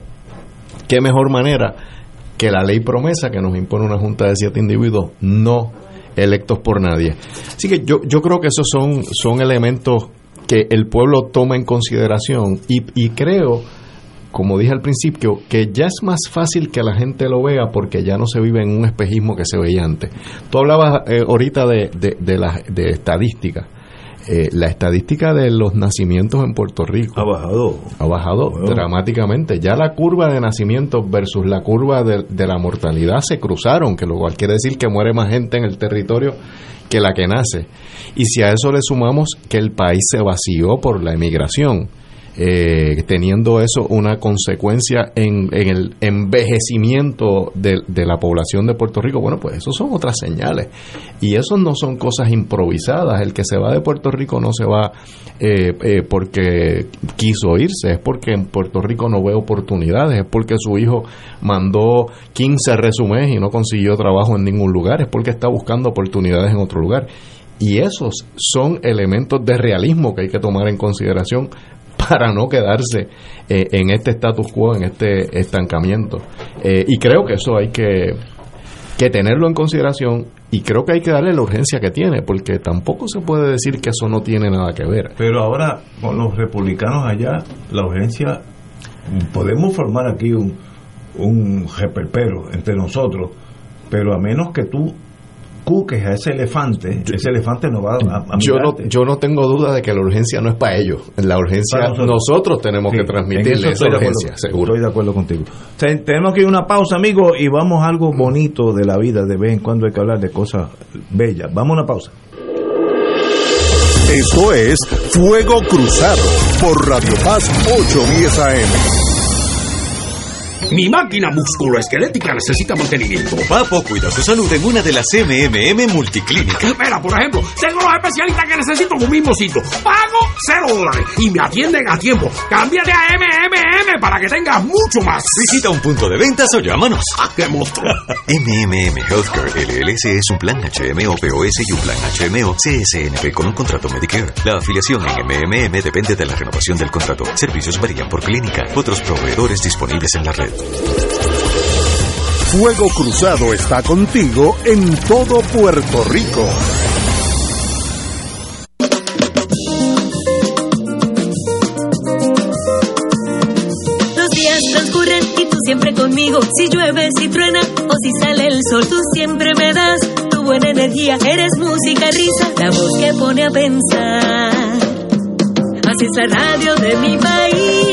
qué mejor manera que la ley promesa que nos impone una junta de siete individuos no electos por nadie. Así que yo, yo creo que esos son, son elementos que el pueblo toma en consideración y, y creo como dije al principio, que ya es más fácil que la gente lo vea porque ya no se vive en un espejismo que se veía antes. Tú hablabas eh, ahorita de, de, de, de estadística. Eh, la estadística de los nacimientos en Puerto Rico ha bajado. Ha bajado dramáticamente. Ya la curva de nacimientos versus la curva de, de, la mortalidad se cruzaron, que lo cual quiere decir que muere más gente en el territorio que la que nace. Y si a eso le sumamos que el país se vació por la emigración, eh, teniendo eso una consecuencia en, en el envejecimiento de, de, la población de Puerto Rico, bueno, pues eso son otras señales. Y eso no son cosas improvisadas. El que se va de Puerto Rico no se va eh, eh, porque quiso irse, es porque en Puerto Rico no ve oportunidades, es porque su hijo mandó 15 resúmenes y no consiguió trabajo en ningún lugar, es porque está buscando oportunidades en otro lugar. Y esos son elementos de realismo que hay que tomar en consideración para no quedarse eh, en este status quo, en este estancamiento. Eh, y creo que eso hay que, que tenerlo en consideración y creo que hay que darle la urgencia que tiene, porque tampoco se puede decir que eso no tiene nada que ver. Pero ahora, con los republicanos allá, la urgencia, podemos formar aquí un, un reperpero entre nosotros, pero a menos que tú cuques a ese elefante, ese elefante no va a, a yo no yo no tengo duda de que la urgencia no es para ellos, la urgencia nosotros. nosotros. tenemos sí, que transmitirle esa urgencia, acuerdo, seguro. Estoy de acuerdo contigo. O sea, tenemos que ir a una pausa, amigo, y vamos a algo bonito de la vida, de vez en cuando hay que hablar de cosas bellas. Vamos a una pausa. Esto es Fuego Cruzado por Radio Paz 810 AM. Mi máquina musculoesquelética necesita mantenimiento. Papo cuida su salud en una de las MMM multiclínicas. Espera, por ejemplo, tengo los especialistas que necesito en un mismo sitio. Pago cero dólares y me atienden a tiempo. Cámbiate a MMM para que tengas mucho más. Visita un punto de ventas o llámanos. ¡Ah, qué monstruo! MMM Healthcare LLC es un plan HMO POS y un plan HMO CSNP con un contrato Medicare. La afiliación en MMM depende de la renovación del contrato. Servicios varían por clínica. Otros proveedores disponibles en la red. Fuego Cruzado está contigo en todo Puerto Rico. Los días transcurren y tú siempre conmigo. Si llueve, si truena o si sale el sol, tú siempre me das tu buena energía. Eres música, risa, la voz que pone a pensar. Así es la radio de mi país,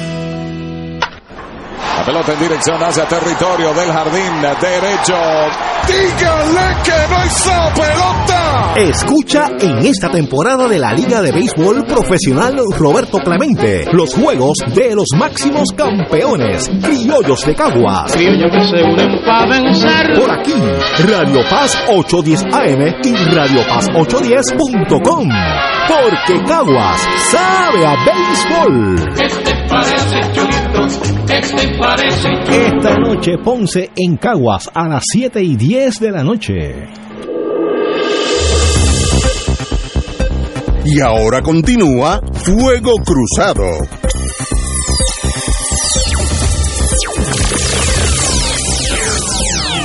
La pelota en dirección hacia territorio del jardín derecho. Dígale que no hizo pelota. Escucha en esta temporada de la Liga de Béisbol Profesional Roberto Clemente los juegos de los máximos campeones, criollos de Caguas. Criollos que se unen para vencer. Por aquí, Radio Paz 810 AM y Radio Paz 810.com. Porque Caguas sabe a béisbol. ¿Qué te parece, Chulito? ¿Qué te parece, Esta noche Ponce en Caguas a las 7 y 10 de la noche. Y ahora continúa Fuego Cruzado.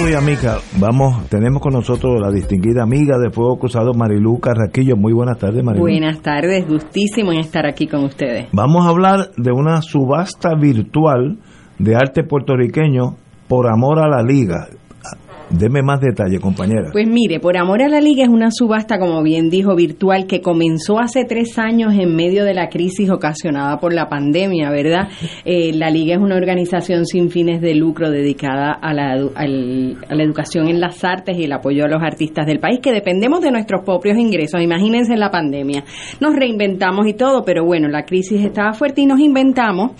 Y amiga, vamos, tenemos con nosotros la distinguida amiga de Fuego Cruzado, Marilu Carraquillo. Muy buenas tardes, Marilu. Buenas tardes, gustísimo en estar aquí con ustedes. Vamos a hablar de una subasta virtual de arte puertorriqueño por amor a la liga. Deme más detalle, compañera. Pues mire, por amor a la liga es una subasta, como bien dijo, virtual que comenzó hace tres años en medio de la crisis ocasionada por la pandemia, ¿verdad? Eh, la liga es una organización sin fines de lucro dedicada a la, a la educación en las artes y el apoyo a los artistas del país, que dependemos de nuestros propios ingresos. Imagínense en la pandemia. Nos reinventamos y todo, pero bueno, la crisis estaba fuerte y nos inventamos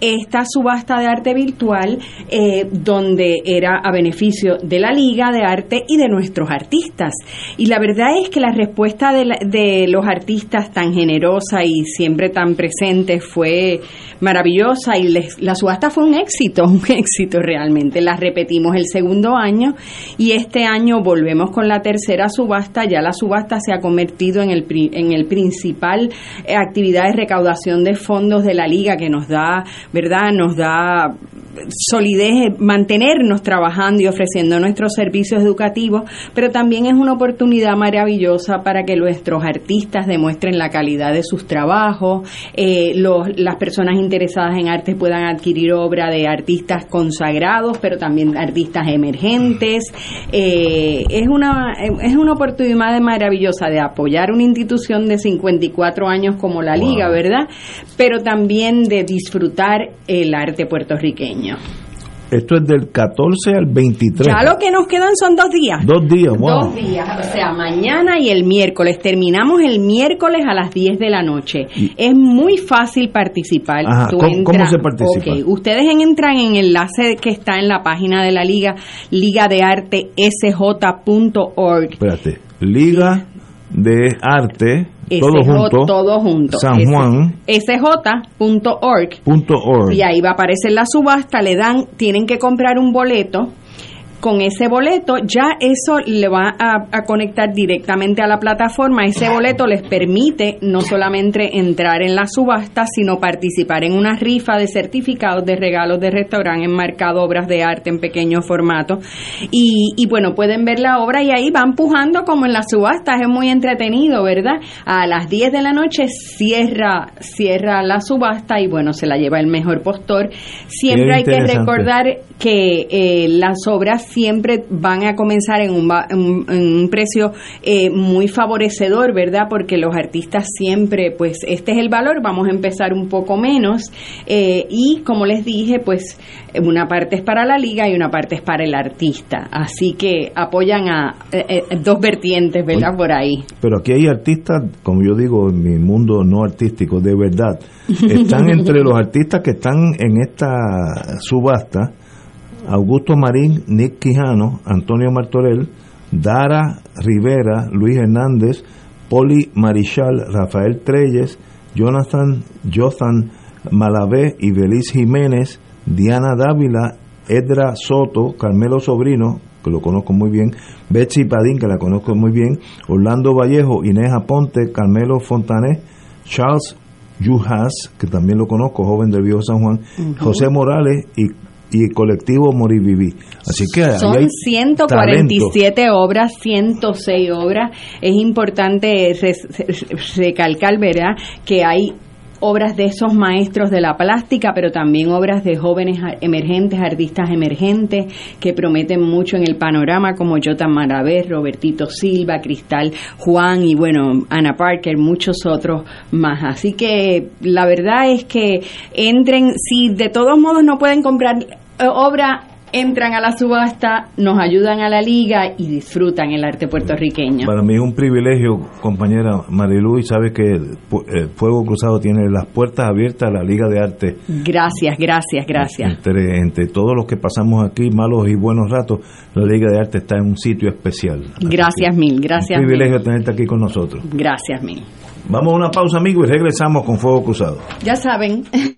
esta subasta de arte virtual eh, donde era a beneficio de la Liga de Arte y de nuestros artistas. Y la verdad es que la respuesta de, la, de los artistas tan generosa y siempre tan presente fue maravillosa y les, la subasta fue un éxito, un éxito realmente. La repetimos el segundo año y este año volvemos con la tercera subasta. Ya la subasta se ha convertido en el, en el principal eh, actividad de recaudación de fondos de la liga que nos da, ¿verdad? Nos da solidez, mantenernos trabajando y ofreciendo nuestros servicios educativos, pero también es una oportunidad maravillosa para que nuestros artistas demuestren la calidad de sus trabajos, eh, los, las personas interesadas en artes puedan adquirir obra de artistas consagrados, pero también artistas emergentes. Eh, es, una, es una oportunidad maravillosa de apoyar una institución de 54 años como la wow. Liga, ¿verdad? Pero también de disfrutar el arte puertorriqueño. Esto es del 14 al 23. Ya lo que nos quedan son dos días. Dos días, wow. Dos días, o sea, mañana y el miércoles. Terminamos el miércoles a las 10 de la noche. Y, es muy fácil participar. Ajá, ¿cómo, entras, ¿cómo, se participa? Okay, ustedes entran en el enlace que está en la página de la Liga, Liga de Arte SJ.org. Espérate, Liga de Arte todo junto, todo junto. San Juan sj.org .org. y ahí va a aparecer la subasta le dan tienen que comprar un boleto con ese boleto ya eso le va a, a, conectar directamente a la plataforma. Ese boleto les permite no solamente entrar en la subasta, sino participar en una rifa de certificados de regalos de restaurante enmarcado obras de arte en pequeño formato. Y, y, bueno, pueden ver la obra y ahí van pujando como en la subasta. Es muy entretenido, ¿verdad? A las 10 de la noche cierra, cierra la subasta y bueno, se la lleva el mejor postor. Siempre hay que recordar que eh, las obras siempre van a comenzar en un, en, un precio eh, muy favorecedor, ¿verdad? Porque los artistas siempre, pues este es el valor, vamos a empezar un poco menos eh, y como les dije, pues una parte es para la liga y una parte es para el artista, así que apoyan a eh, dos vertientes, ¿verdad? Por ahí. Pero aquí hay artistas, como yo digo, en mi mundo no artístico, de verdad, están entre los artistas que están en esta subasta Augusto Marín, Nick Quijano, Antonio Martorell, Dara Rivera, Luis Hernández, Poli Marichal, Rafael Treyes, Jonathan Jothan Malavé y Beliz Jiménez, Diana Dávila, Edra Soto, Carmelo Sobrino, que lo conozco muy bien, Betsy Padín, que la conozco muy bien, Orlando Vallejo, Inés Aponte, Carmelo Fontané, Charles Yuhas, que también lo conozco, joven del Viejo San Juan, José Morales y, y el colectivo Moriviví. Así que Son hay 147 obras, 106 obras. Es importante recalcar, ¿verdad?, que hay obras de esos maestros de la plástica, pero también obras de jóvenes emergentes, artistas emergentes, que prometen mucho en el panorama, como Jota Maravé, Robertito Silva, Cristal Juan y bueno, Ana Parker, muchos otros más. Así que la verdad es que entren, si de todos modos no pueden comprar eh, obra entran a la subasta, nos ayudan a la liga y disfrutan el arte puertorriqueño. Para mí es un privilegio, compañera Marilu, y sabes que Fuego Cruzado tiene las puertas abiertas a la Liga de Arte. Gracias, gracias, gracias. Entre, entre todos los que pasamos aquí, malos y buenos ratos, la Liga de Arte está en un sitio especial. Gracias mil, gracias un privilegio mil. tenerte aquí con nosotros. Gracias mil. Vamos a una pausa, amigos, y regresamos con Fuego Cruzado. Ya saben.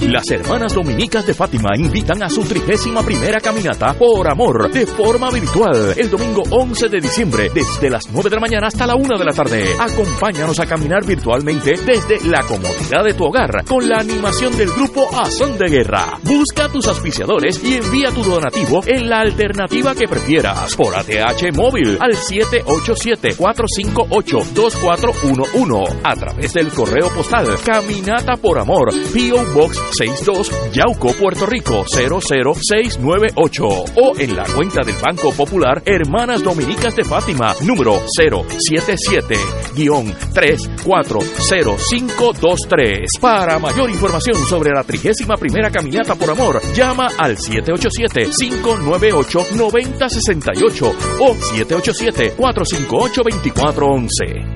Las hermanas dominicas de Fátima invitan a su trigésima primera caminata por amor de forma virtual el domingo 11 de diciembre desde las 9 de la mañana hasta la 1 de la tarde. Acompáñanos a caminar virtualmente desde la comodidad de tu hogar con la animación del grupo Azón de Guerra. Busca tus auspiciadores y envía tu donativo en la alternativa que prefieras por ATH móvil al 787-458-2411 a través del correo postal Caminata por Amor P.O. Box 62 Yauco, Puerto Rico 00698 o en la cuenta del Banco Popular Hermanas Dominicas de Fátima número 077-340523. Para mayor información sobre la trigésima primera caminata por amor, llama al 787-598-9068 o 787-458-2411.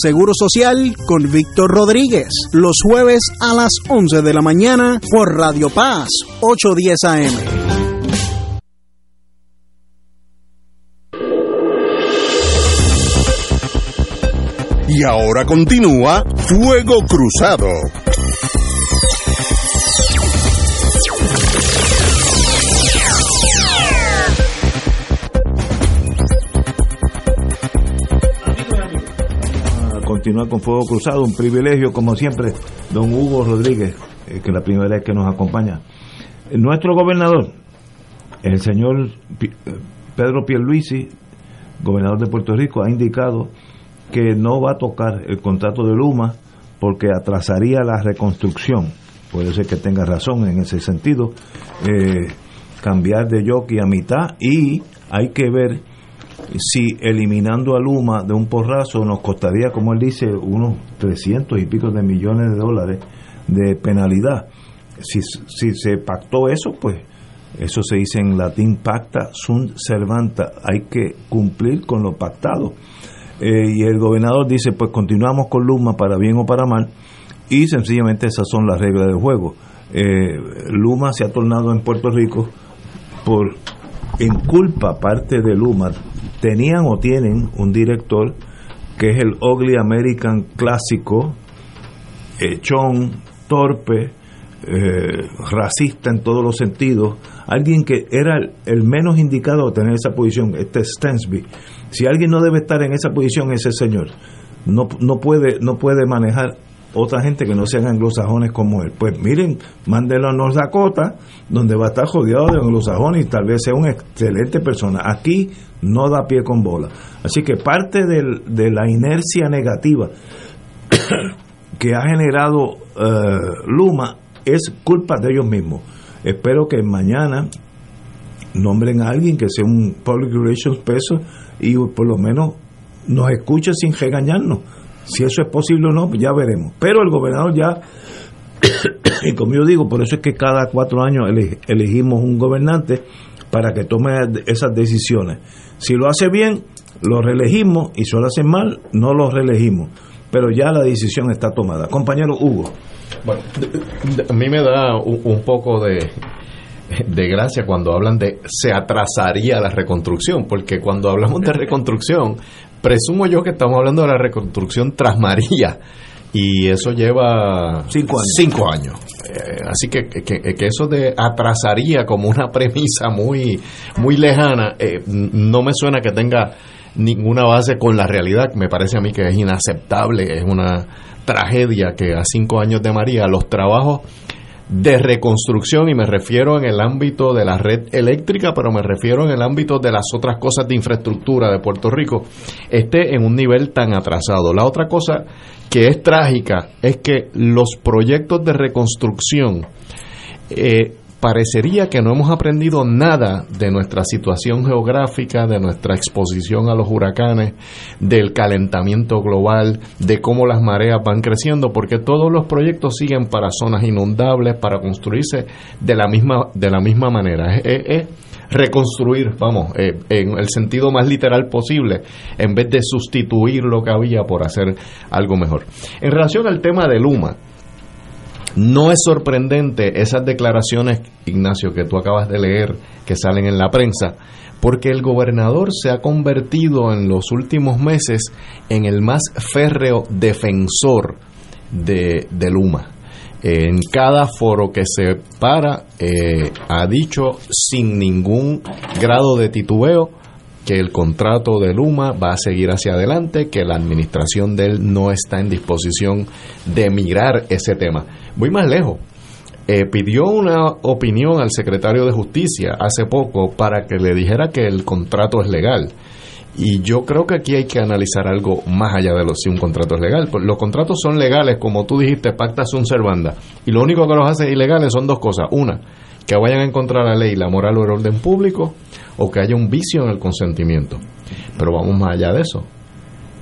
Seguro Social con Víctor Rodríguez, los jueves a las 11 de la mañana por Radio Paz 810 AM. Y ahora continúa Fuego Cruzado. Continuar con Fuego Cruzado, un privilegio, como siempre, don Hugo Rodríguez, eh, que es la primera vez que nos acompaña. Eh, Nuestro gobernador, el señor eh, Pedro Pierluisi, gobernador de Puerto Rico, ha indicado que no va a tocar el contrato de Luma porque atrasaría la reconstrucción. Puede ser que tenga razón en ese sentido. Cambiar de jockey a mitad y hay que ver si eliminando a Luma de un porrazo nos costaría, como él dice, unos 300 y pico de millones de dólares de penalidad. Si, si se pactó eso, pues eso se dice en latín pacta sunt servanta, hay que cumplir con lo pactado. Eh, y el gobernador dice, pues continuamos con Luma para bien o para mal, y sencillamente esas son las reglas del juego. eh, Luma se ha tornado en Puerto Rico por en culpa parte de Luma tenían o tienen un director que es el Ugly American clásico echón torpe eh, racista en todos los sentidos. Alguien que era el, menos indicado a tener esa posición este Stensby. Si alguien no debe estar en esa posición es ese señor no, no puede no puede manejar otra gente que no sean anglosajones como él. Pues miren, mándelo a North Dakota, donde va a estar jodido de anglosajones y tal vez sea una excelente persona. Aquí no da pie con bola. Así que parte de la inercia negativa que ha generado eh, Luma es culpa de ellos mismos. Espero que mañana nombren a alguien que sea un Public Relations peso y por lo menos nos escuche sin regañarnos. Si eso es posible o no, pues ya veremos. Pero el gobernador ya, y como yo digo, por eso es que cada cuatro años ele- elegimos un gobernante para que tome esas decisiones. Si lo hace bien, lo reelegimos y si lo hace mal, no lo reelegimos. Pero ya la decisión está tomada. Compañero Hugo. Bueno, a mí me da un, un poco de, de gracia cuando hablan de se atrasaría la reconstrucción, porque cuando hablamos de reconstrucción, presumo yo que estamos hablando de la reconstrucción tras María, y eso lleva cinco años. Cinco años. Eh, así que, que, que eso de atrasaría como una premisa muy, muy lejana, eh, no me suena que tenga ninguna base con la realidad. Me parece a mí que es inaceptable, es una tragedia que a cinco años de María los trabajos de reconstrucción, y me refiero en el ámbito de la red eléctrica, pero me refiero en el ámbito de las otras cosas de infraestructura de Puerto Rico, esté en un nivel tan atrasado. La otra cosa que es trágica es que los proyectos de reconstrucción eh, parecería que no hemos aprendido nada de nuestra situación geográfica, de nuestra exposición a los huracanes, del calentamiento global, de cómo las mareas van creciendo, porque todos los proyectos siguen para zonas inundables, para construirse de la misma, de la misma manera. Es, reconstruir, vamos, eh, en el sentido más literal posible, en vez de sustituir lo que había por hacer algo mejor. En relación al tema de Luma, no es sorprendente esas declaraciones, Ignacio, que tú acabas de leer, que salen en la prensa, porque el gobernador se ha convertido en los últimos meses en el más férreo defensor de, de Luma. En cada foro que se para, eh, ha dicho sin ningún grado de titubeo que el contrato de Luma va a seguir hacia adelante, que la administración de él no está en disposición de mirar ese tema. Voy más lejos. Eh, pidió una opinión al secretario de Justicia hace poco para que le dijera que el contrato es legal. Y yo creo que aquí hay que analizar algo más allá de lo si un contrato es legal. Pues Los contratos son legales, como tú dijiste, pacta sunt servanda. Y lo único que los hace ilegales son dos cosas. Una, que vayan en contra de la ley, la moral o el orden público, o que haya un vicio en el consentimiento. Pero vamos más allá de eso.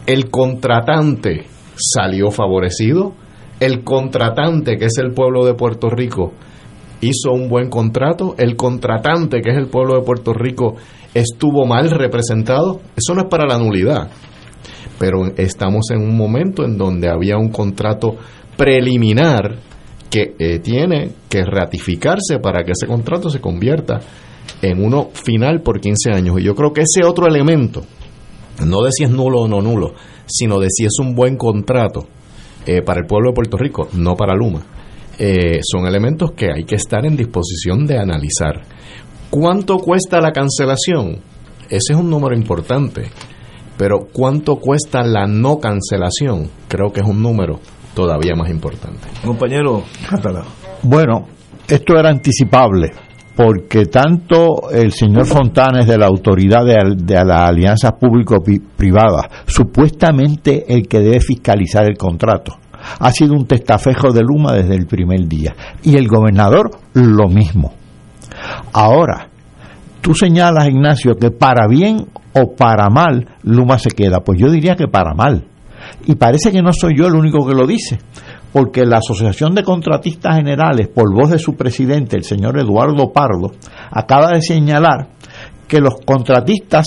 El contratante salió favorecido. El contratante, que es el pueblo de Puerto Rico, hizo un buen contrato. El contratante, que es el pueblo de Puerto Rico, estuvo mal representado. Eso no es para la nulidad. Pero estamos en un momento en donde había un contrato preliminar que eh, tiene que ratificarse para que ese contrato se convierta en uno final por 15 años. Y yo creo que ese otro elemento, no de si es nulo o no nulo, sino de si es un buen contrato eh, para el pueblo de Puerto Rico, no para Luma, eh, son elementos que hay que estar en disposición de analizar. ¿Cuánto cuesta la cancelación? Ese es un número importante. Pero ¿cuánto cuesta la no cancelación? Creo que es un número todavía más importante. Compañero Catalá. Bueno, esto era anticipable, porque tanto el señor Fontanes de la Autoridad de, de la Alianza Público-Privada, supuestamente el que debe fiscalizar el contrato, ha sido un testafejo de Luma desde el primer día. Y el gobernador lo mismo. Ahora, tú señalas, Ignacio, que para bien o para mal Luma se queda. Pues yo diría que para mal. Y parece que no soy yo el único que lo dice, porque la Asociación de Contratistas Generales, por voz de su presidente, el señor Eduardo Pardo, acaba de señalar que los contratistas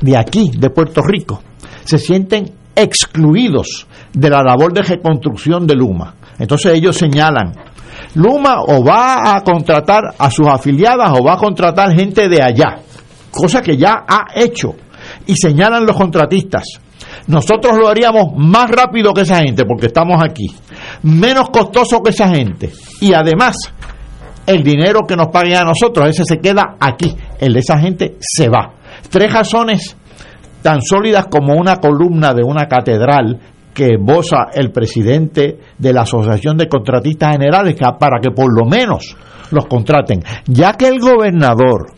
de aquí, de Puerto Rico, se sienten excluidos de la labor de reconstrucción de Luma. Entonces ellos señalan Luma o va a contratar a sus afiliadas o va a contratar gente de allá, cosa que ya ha hecho, y señalan los contratistas. Nosotros lo haríamos más rápido que esa gente porque estamos aquí, menos costoso que esa gente, y además el dinero que nos paguen a nosotros, ese se queda aquí, el de esa gente se va. Tres razones tan sólidas como una columna de una catedral que boza el presidente de la Asociación de Contratistas Generales para que por lo menos los contraten. Ya que el gobernador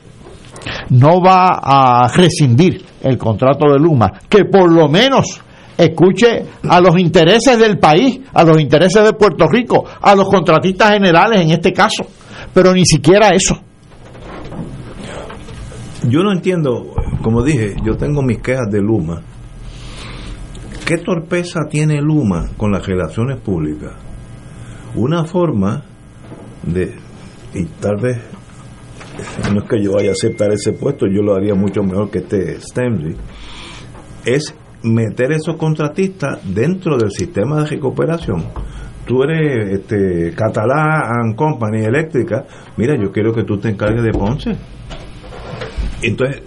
no va a rescindir el contrato de Luma, que por lo menos escuche a los intereses del país, a los intereses de Puerto Rico, a los contratistas generales en este caso, pero ni siquiera eso. Yo no entiendo, como dije, yo tengo mis quejas de Luma. ¿Qué torpeza tiene Luma con las relaciones públicas? Una forma de, y tal vez no es que yo vaya a aceptar ese puesto, yo lo haría mucho mejor que este Stanley, es meter esos contratistas dentro del sistema de recuperación. Tú eres este, Catalán Company Eléctrica, mira, yo quiero que tú te encargues de Ponce. Entonces,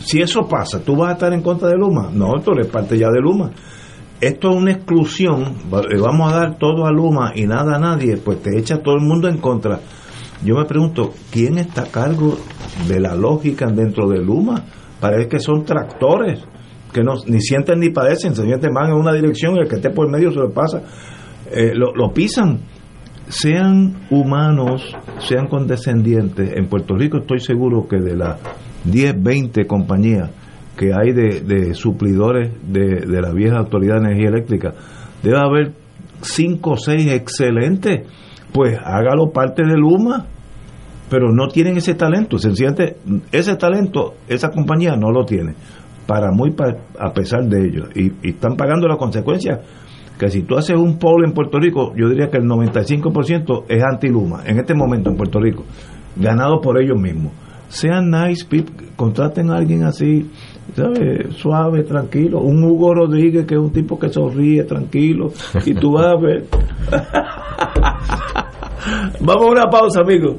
si eso pasa, ¿tú vas a estar en contra de Luma? No, tú eres parte ya de Luma. Esto es una exclusión, vamos a dar todo a Luma y nada a nadie, pues te echa todo el mundo en contra. Yo me pregunto, ¿quién está a cargo de la lógica dentro de Luma? Parece que son tractores, que no, ni sienten ni padecen, se sienten van en una dirección y el que esté por el medio se lo pasa, eh, lo, lo pisan. Sean humanos, sean condescendientes. En Puerto Rico estoy seguro que de las 10, 20 compañías que hay de, de suplidores de, de, la vieja Autoridad de Energía Eléctrica, debe haber 5 o 6 excelentes. Pues hágalo parte de Luma, pero no tienen ese talento. Sencillamente, ese talento, esa compañía no lo tiene, para muy pa, a pesar de ello. Y, están pagando las consecuencias que si tú haces un polo en Puerto Rico, yo diría que el 95% es anti-Luma, en este momento en Puerto Rico, ganado por ellos mismos. Sean nice people, contraten a alguien así, ¿sabes? Suave, tranquilo. Un Hugo Rodríguez que es un tipo que sonríe, tranquilo. Y tú vas a ver. Vamos a una pausa, amigo.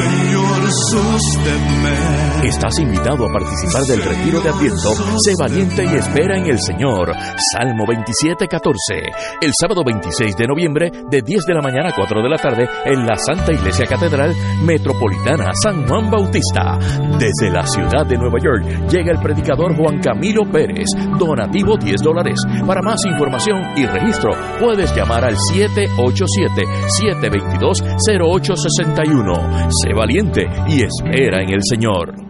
Señor, sosténme. Estás invitado a participar del retiro de Adviento. Sé valiente y espera en el Señor. Salmo 27:14. El sábado 26 de noviembre, de 10 de la mañana a 4 de la tarde, en la Santa Iglesia Catedral Metropolitana San Juan Bautista. Desde la ciudad de Nueva York llega el predicador Juan Camilo Pérez. Donativo 10 dólares. Para más información y registro, puedes llamar al 787-722-0861. Sé valiente y espera en el Señor.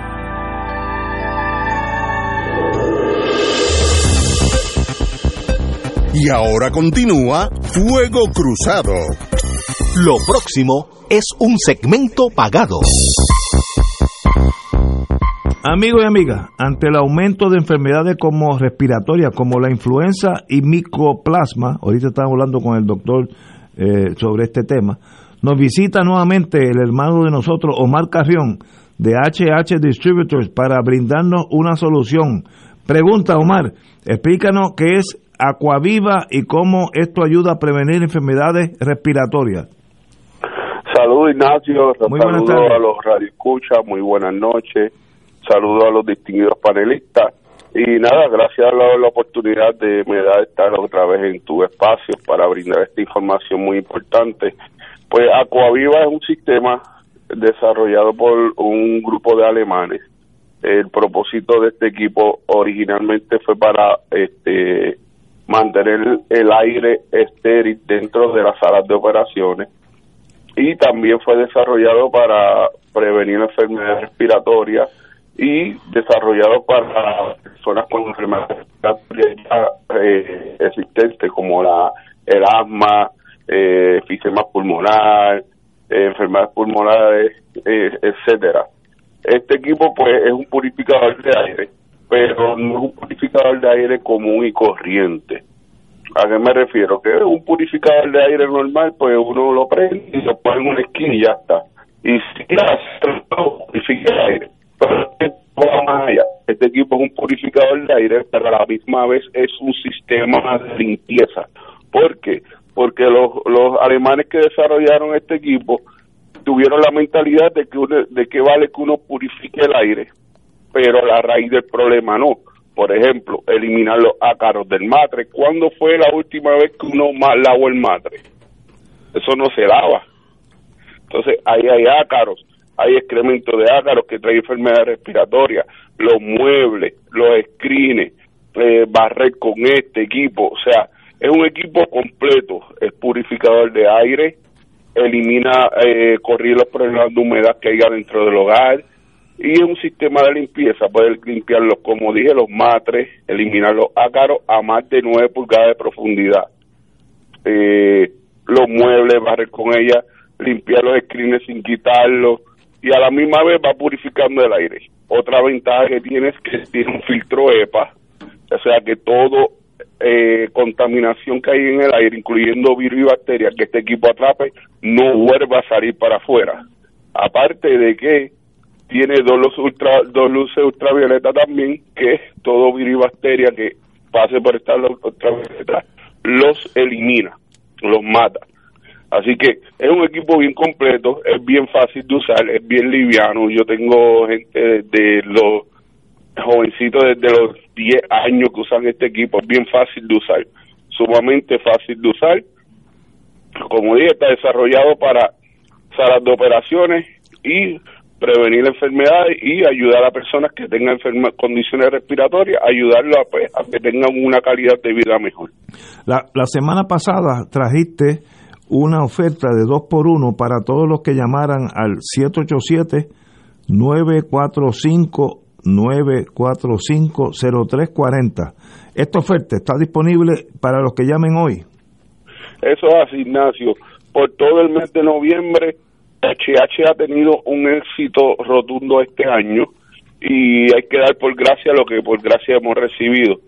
Y ahora continúa Fuego Cruzado. Lo próximo es un segmento pagado. Amigos y amigas, ante el aumento de enfermedades como respiratorias, como la influenza y micoplasma, ahorita estamos hablando con el doctor eh, sobre este tema, nos visita nuevamente el hermano de nosotros, Omar Carrión, de HH Distributors, para brindarnos una solución. Pregunta, Omar, explícanos qué es Aquaviva y cómo esto ayuda a prevenir enfermedades respiratorias. Saludos Ignacio, saludos a los radioescuchas, muy buenas noches, saludos a los distinguidos panelistas y nada, gracias a la, la oportunidad de me da estar otra vez en tu espacio para brindar esta información muy importante. Pues Aquaviva es un sistema desarrollado por un grupo de alemanes. El propósito de este equipo originalmente fue para este mantener el aire estéril dentro de las salas de operaciones y también fue desarrollado para prevenir enfermedades respiratorias y desarrollado para personas con enfermedades eh, existentes como la el asma, eh, pulmonar, eh, enfermedades pulmonares, eh, etcétera. Este equipo pues es un purificador de aire, pero no es un purificador de aire común y corriente. ¿A qué me refiero? Que un purificador de aire normal, pues uno lo prende y lo pone en una esquina y ya está. Y si hace purifica el aire. Pero más allá. Este equipo es un purificador de aire, pero a la misma vez es un sistema de limpieza. ¿Por qué? Porque los, los alemanes que desarrollaron este equipo tuvieron la mentalidad de que, uno, de que vale que uno purifique el aire, pero la raíz del problema no. Por ejemplo, eliminar los ácaros del matre. ¿Cuándo fue la última vez que uno lavó el matre? Eso no se lava. Entonces, ahí hay ácaros, hay excremento de ácaros que trae enfermedades respiratorias, los muebles, los screens, eh, barrer con este equipo. O sea, es un equipo completo. Es purificador de aire, elimina, eh, correr los problemas de humedad que haya dentro del hogar, y es un sistema de limpieza, poder limpiarlos, como dije, los matres, eliminar los ácaros a más de 9 pulgadas de profundidad. Eh, los muebles, barrer con ella, limpiar los screens sin quitarlos y a la misma vez va purificando el aire. Otra ventaja que tiene es que tiene un filtro EPA, o sea que todo eh, contaminación que hay en el aire, incluyendo virus y bacterias que este equipo atrape, no vuelva a salir para afuera. Aparte de que tiene dos luces, ultra, dos luces ultravioletas también, que todo virus bacteria que pase por esta luz ultravioleta los elimina, los mata. Así que es un equipo bien completo, es bien fácil de usar, es bien liviano. Yo tengo gente de los jovencitos desde los 10 años que usan este equipo, es bien fácil de usar, sumamente fácil de usar. Como dije, está desarrollado para salas de operaciones y prevenir enfermedades y ayudar a personas que tengan enferma- condiciones respiratorias, ayudarlos a, pues, a que tengan una calidad de vida mejor. La, la semana pasada trajiste una oferta de 2 por 1 para todos los que llamaran al 787-945-945-0340. Esta oferta está disponible para los que llamen hoy. Eso es así, Ignacio. Por todo el mes de noviembre, HH ha tenido un éxito rotundo este año y hay que dar por gracia lo que por gracia hemos recibido.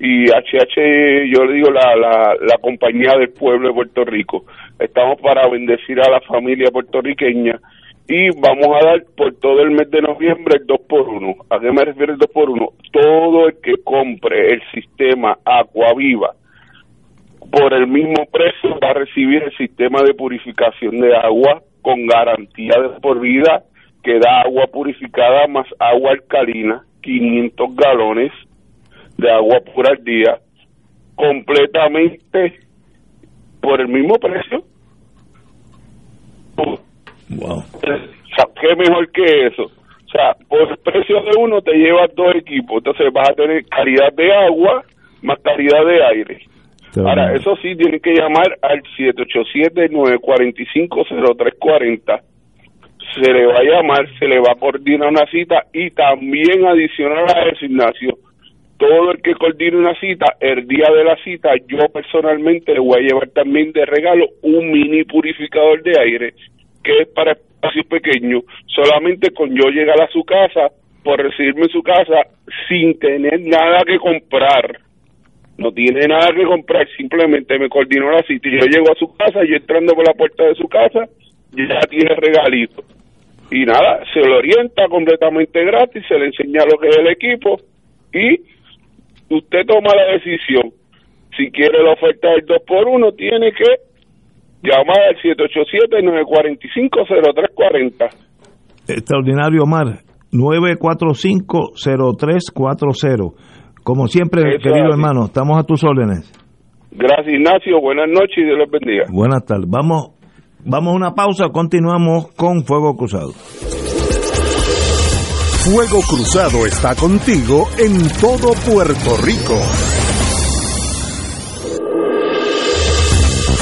Y HH, yo le digo, la, la, compañía del pueblo de Puerto Rico. Estamos para bendecir a la familia puertorriqueña y vamos a dar por todo el mes de noviembre el 2 por 1 ¿A qué me refiero el 2 por 1 Todo el que compre el sistema Aquaviva por el mismo precio va a recibir el sistema de purificación de agua con garantía de por vida que da agua purificada más agua alcalina, 500 galones de agua pura al día completamente por el mismo precio. Wow. O sea, ¿qué mejor que eso? O sea, por el precio de uno te llevas dos equipos, entonces vas a tener calidad de agua más calidad de aire. Ahora, eso sí, tienen que llamar al 787-945-0340. Se le va a llamar, se le va a coordinar una cita y también adicional a eso, Ignacio, todo el que coordine una cita, el día de la cita, yo personalmente le voy a llevar también de regalo un mini purificador de aire que es para espacios pequeños, solamente con yo llegar a su casa, por recibirme en su casa, sin tener nada que comprar. No tiene nada que comprar, simplemente me coordinó la cita y yo llego a su casa, y entrando por la puerta de su casa, ya tiene regalito. Y nada, se lo orienta completamente gratis, se le enseña lo que es el equipo y usted toma la decisión. Si quiere la oferta del 2 por 1 tiene que llamar al 787-945-0340. Extraordinario, Omar. 945-0340. Como siempre, Eso querido hermano, estamos a tus órdenes. Gracias, Ignacio. Buenas noches y Dios les bendiga. Buenas tardes. Vamos, vamos a una pausa, continuamos con Fuego Cruzado. Fuego Cruzado está contigo en todo Puerto Rico.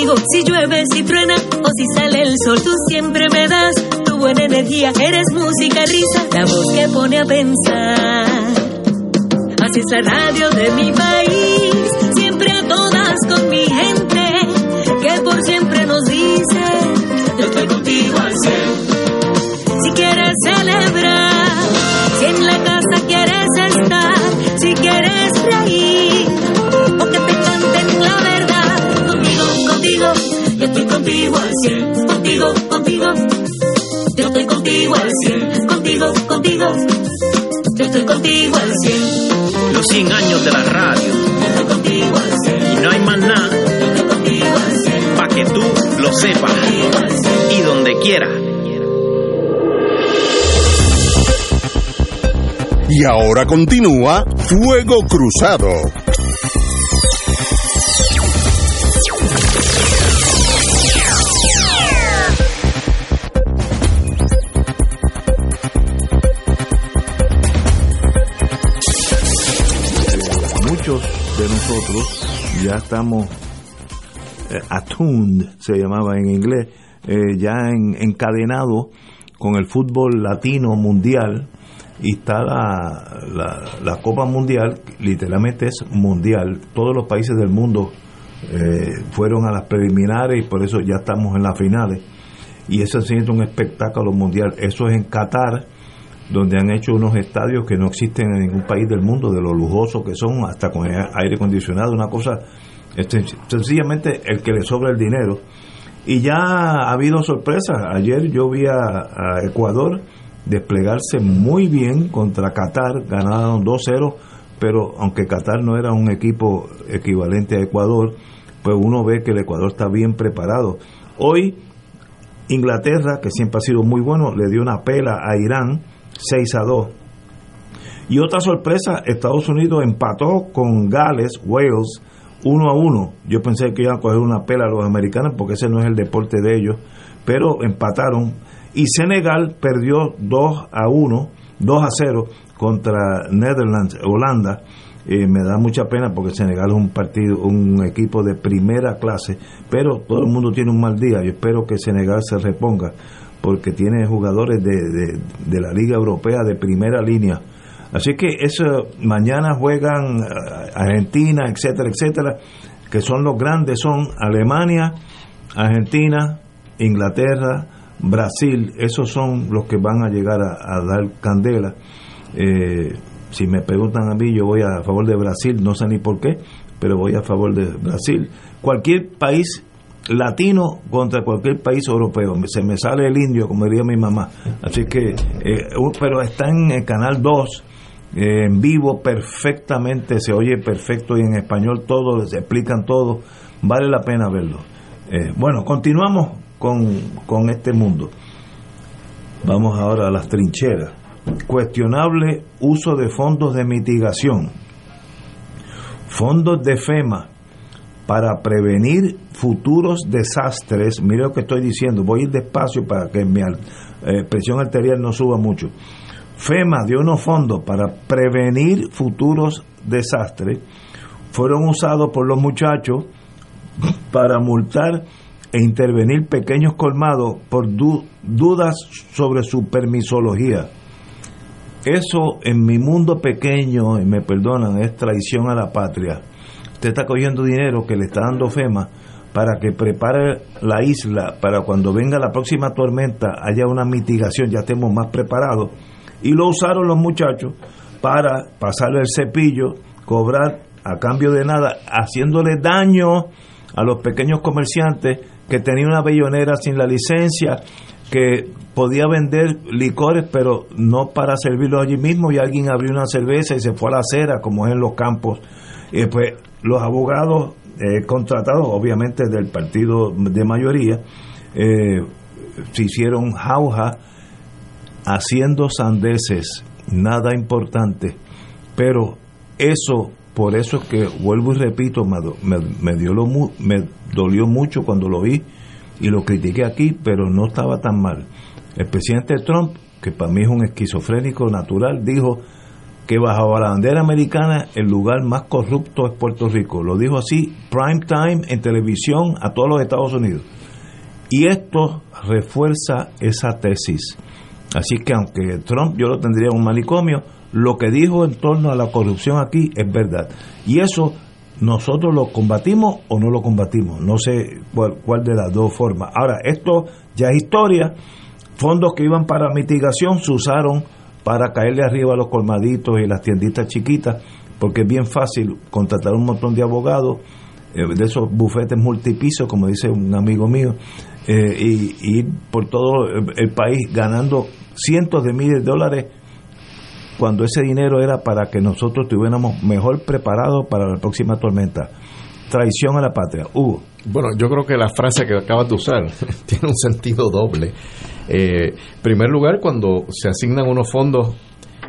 Si llueve, si truena o si sale el sol, tú siempre me das tu buena energía. Eres música, risa, la voz que pone a pensar. Así es la radio de mi país, siempre a todas con mi gente, que por siempre nos dice, yo estoy contigo al cien. Contigo al cien, contigo, contigo, yo estoy contigo al cien, contigo, contigo, yo estoy contigo al cien. Los 100 años de la radio. Y no hay más nada. Para que tú lo sepas. Y donde quiera. Y ahora continúa Fuego Cruzado. De nosotros ya estamos eh, se llamaba en inglés, eh, ya en- encadenados con el fútbol latino mundial. Y está la, la, Copa Mundial, literalmente es mundial, todos los países del mundo eh, fueron a las preliminares y por eso ya estamos en las finales. Y eso es un espectáculo mundial, eso es en Qatar donde han hecho unos estadios que no existen en ningún país del mundo, de lo lujosos que son, hasta con aire acondicionado, una cosa, sencillamente el que le sobra el dinero. Y ya ha habido sorpresas. Ayer yo vi a, a Ecuador desplegarse muy bien contra Qatar, ganaron 2-0 pero aunque Qatar no era un equipo equivalente a Ecuador, pues uno ve que el Ecuador está bien preparado. Hoy Inglaterra, que siempre ha sido muy bueno, le dio una pela a Irán 6 a 2. Y otra sorpresa, Estados Unidos empató con Gales, Wales, 1 a 1. Yo pensé que iban a coger una pela a los americanos porque ese no es el deporte de ellos, pero empataron. Y Senegal perdió 2 a 1, 2 a 0 contra Netherlands, Holanda. Eh, me da mucha pena porque Senegal es un partido, un equipo de primera clase, pero todo el mundo tiene un mal día. Yo espero que Senegal se reponga porque tiene jugadores de, de, la Liga Europea de primera línea. Así que eso mañana juegan eh, Argentina, etcétera, etcétera, que son los grandes, son Alemania, Argentina, Inglaterra, Brasil, esos son los que van a llegar a, dar candela. Eh, si me preguntan a mí, yo voy a favor de Brasil, no sé ni por qué, pero voy a favor de Brasil. Cualquier país latino contra cualquier país europeo. Se me sale el indio, como diría mi mamá. Así que, eh, pero está en el canal 2, eh, en vivo perfectamente, se oye perfecto y en español todo, se explican todo. Vale la pena verlo. Eh, bueno, continuamos con, con este mundo. Vamos ahora a las trincheras cuestionable uso de fondos de mitigación, fondos de FEMA para prevenir futuros desastres. Mire lo que estoy diciendo, voy a ir despacio para que mi eh, presión arterial no suba mucho. FEMA dio unos fondos para prevenir futuros desastres, fueron usados por los muchachos para multar e intervenir pequeños colmados por dudas sobre su permisología. Eso en mi mundo pequeño, y me perdonan, es traición a la patria. Usted está cogiendo dinero que le está dando FEMA para que prepare la isla para cuando venga la próxima tormenta haya una mitigación, ya estemos más preparados. Y lo usaron los muchachos para pasarle el cepillo, cobrar a cambio de nada, haciéndole daño a los pequeños comerciantes que tenían una bellonera sin la licencia, que podía vender licores, pero no para servirlo allí mismo, y alguien abrió una cerveza y se fue a la acera, como es en los campos. Y pues los abogados eh, contratados, obviamente del partido de mayoría, eh, se hicieron jauja haciendo sandeces, nada importante, pero eso, por eso es que vuelvo y repito, me, me, dio lo, me dolió mucho cuando lo vi y lo critiqué aquí, pero no estaba tan mal. El presidente Trump, que para mí es un esquizofrénico natural, dijo que bajo la bandera americana el lugar más corrupto es Puerto Rico. Lo dijo así, prime time en televisión a todos los Estados Unidos. Y esto refuerza esa tesis. Así que aunque Trump yo lo tendría en un manicomio, lo que dijo en torno a la corrupción aquí es verdad. Y eso nosotros lo combatimos o no lo combatimos. No sé cuál de las dos formas. Ahora, esto ya es historia. Fondos que iban para mitigación se usaron para caerle arriba a los colmaditos y las tienditas chiquitas, porque es bien fácil contratar un montón de abogados eh, de esos bufetes multipisos, como dice un amigo mío, eh, y, ir por todo el país ganando cientos de miles de dólares cuando ese dinero era para que nosotros estuviéramos mejor preparados para la próxima tormenta. Traición a la patria. Hugo. Bueno, yo creo que la frase que acabas de usar tiene un sentido doble. Eh, en primer lugar, cuando se asignan unos fondos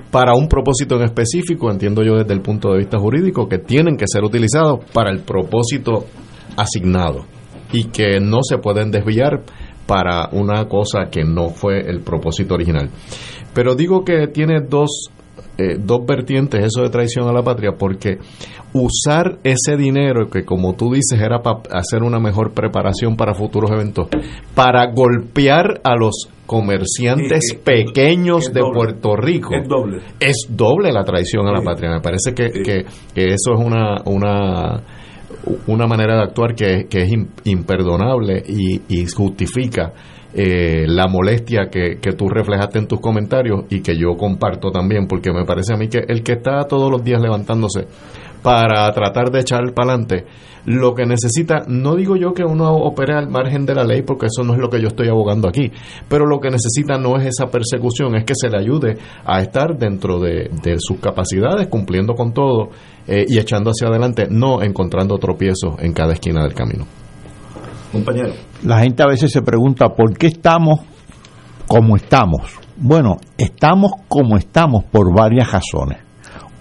para un propósito en específico, entiendo yo desde el punto de vista jurídico, que tienen que ser utilizados para el propósito asignado y que no se pueden desviar para una cosa que no fue el propósito original. Pero digo que tiene dos eh, dos vertientes eso de traición a la patria, porque usar ese dinero que como tú dices era para hacer una mejor preparación para futuros eventos, para golpear a los comerciantes pequeños de Puerto Rico, es doble. Es doble la traición a la patria. Me parece que, que, eso es una... una una manera de actuar que, que es imperdonable y, y justifica eh, la molestia que, que tú reflejaste en tus comentarios y que yo comparto también, porque me parece a mí que el que está todos los días levantándose para tratar de echar para adelante, lo que necesita, no digo yo que uno opere al margen de la ley, porque eso no es lo que yo estoy abogando aquí, pero lo que necesita no es esa persecución, es que se le ayude a estar dentro de, de sus capacidades, cumpliendo con todo eh, y echando hacia adelante, no encontrando tropiezos en cada esquina del camino. La gente a veces se pregunta por qué estamos como estamos. Bueno, estamos como estamos por varias razones.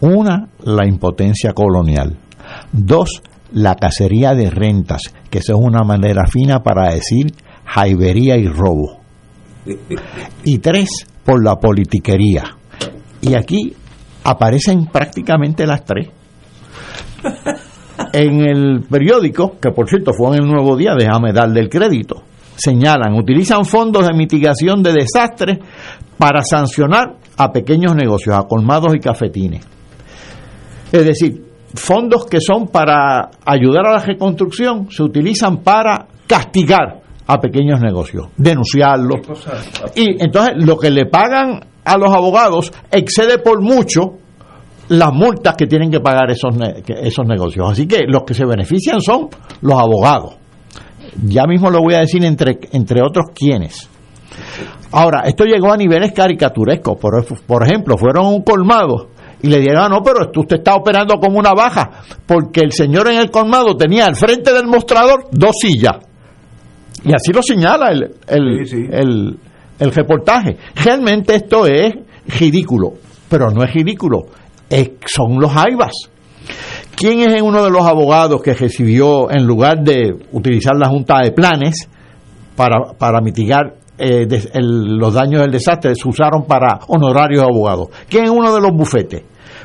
Una, la impotencia colonial. Dos, la cacería de rentas, que esa es una manera fina para decir jaibería y robo. Y tres, por la politiquería. Y aquí aparecen prácticamente las tres. En el periódico, que por cierto fue en el Nuevo Día, déjame darle el crédito, señalan, utilizan fondos de mitigación de desastres para sancionar a pequeños negocios, a colmados y cafetines. Es decir, fondos que son para ayudar a la reconstrucción se utilizan para castigar a pequeños negocios, denunciarlos. Y entonces lo que le pagan a los abogados excede por mucho las multas que tienen que pagar esos, ne- esos negocios. Así que los que se benefician son los abogados. Ya mismo lo voy a decir entre, entre otros quiénes. Ahora, esto llegó a niveles caricaturescos. Por, por ejemplo, fueron a un colmado y le dijeron, ah, no, pero usted está operando como una baja, porque el señor en el colmado tenía al frente del mostrador dos sillas. Y así lo señala el, el, el, el reportaje. Realmente esto es ridículo, pero no es ridículo, son los AIBAS. ¿Quién es uno de los abogados que recibió, en lugar de utilizar la Junta de Planes para, para mitigar eh, los daños del desastre, se usaron para honorarios abogados? ¿Quién es uno de los bufetes?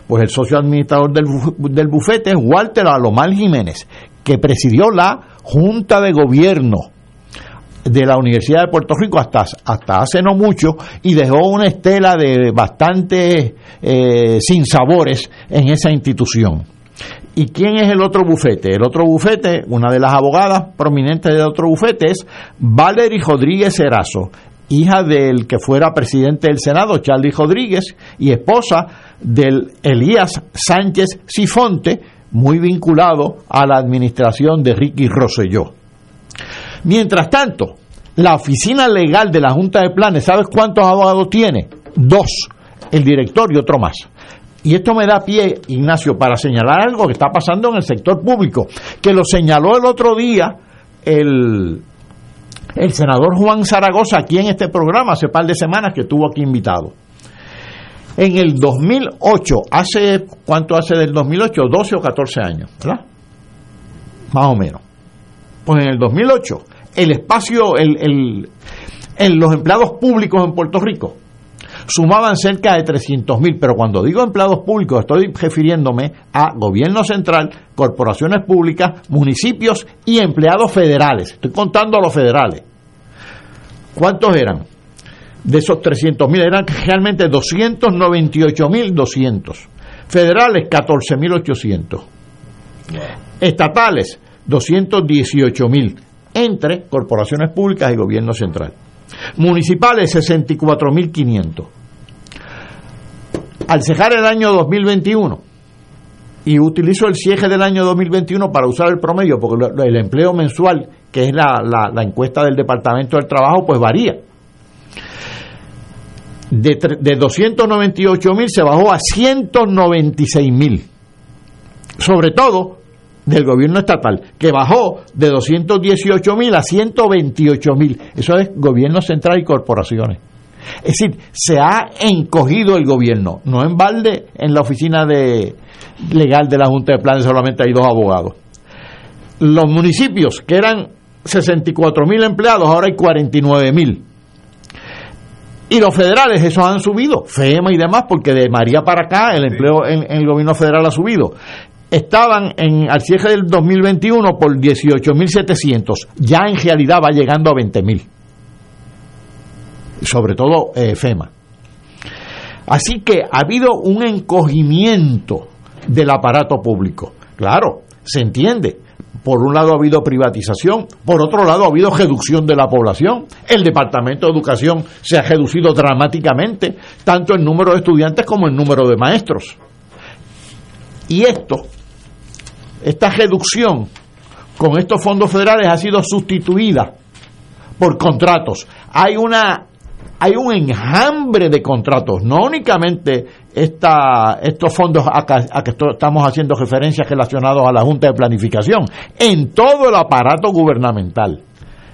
Pues el socio administrador del, del bufete es Walter Alomar Jiménez, que presidió la Junta de Gobierno de la Universidad de Puerto Rico hasta, hasta hace no mucho y dejó una estela de bastantes eh, sinsabores en esa institución. ¿Y quién es el otro bufete? El otro bufete, una de las abogadas prominentes del otro bufete es Valery Rodríguez Erazo, hija del que fuera presidente del Senado, Charlie Rodríguez, y esposa del Elías Sánchez Sifonte, muy vinculado a la administración de Ricky Rosselló. Mientras tanto, la oficina legal de la Junta de Planes, ¿sabes cuántos abogados tiene? Dos, el director y otro más. Y esto me da pie, Ignacio, para señalar algo que está pasando en el sector público, que lo señaló el otro día el, senador Juan Zaragoza aquí en este programa, hace par de semanas que estuvo aquí invitado. En el 2008, hace, ¿cuánto hace del 2008? 12 o 14 años, ¿verdad? Más o menos. Pues en el 2008, el espacio, el, los empleados públicos en Puerto Rico sumaban cerca de 300 mil, pero cuando digo empleados públicos estoy refiriéndome a gobierno central, corporaciones públicas, municipios y empleados federales. Estoy contando a los federales. ¿Cuántos eran? De esos 300 mil eran realmente 298 mil 200. Federales 14 mil 800. Estatales 218 mil entre corporaciones públicas y gobierno central. Municipales 64 mil 500. Al cejar el año 2021 y utilizo el cierre del año 2021 para usar el promedio, porque el empleo mensual, que es la, la- la encuesta del Departamento del Trabajo, pues varía. De, de 298 mil se bajó a 196 mil. Sobre todo del gobierno estatal, que bajó de 218 mil a 128 mil. Eso es gobierno central y corporaciones. Es decir, se ha encogido el gobierno. No en balde, en la oficina de, legal de la Junta de Planes solamente hay dos abogados. Los municipios, que eran 64 mil empleados, ahora hay 49 mil. Y los federales, esos han subido, FEMA y demás, porque de María para acá el empleo en, en el gobierno federal ha subido. Estaban en, al cierre del 2021 por 18.700, ya en realidad va llegando a 20.000. Sobre todo eh, FEMA. Así que ha habido un encogimiento del aparato público. Claro, se entiende, por un lado ha habido privatización, por otro lado ha habido reducción de la población. El Departamento de Educación se ha reducido dramáticamente, tanto en número de estudiantes como en número de maestros. Y esto, esta reducción con estos fondos federales ha sido sustituida por contratos. Hay una hay un enjambre de contratos, no únicamente esta, estos fondos a, que estamos haciendo referencias relacionados a la Junta de Planificación, en todo el aparato gubernamental.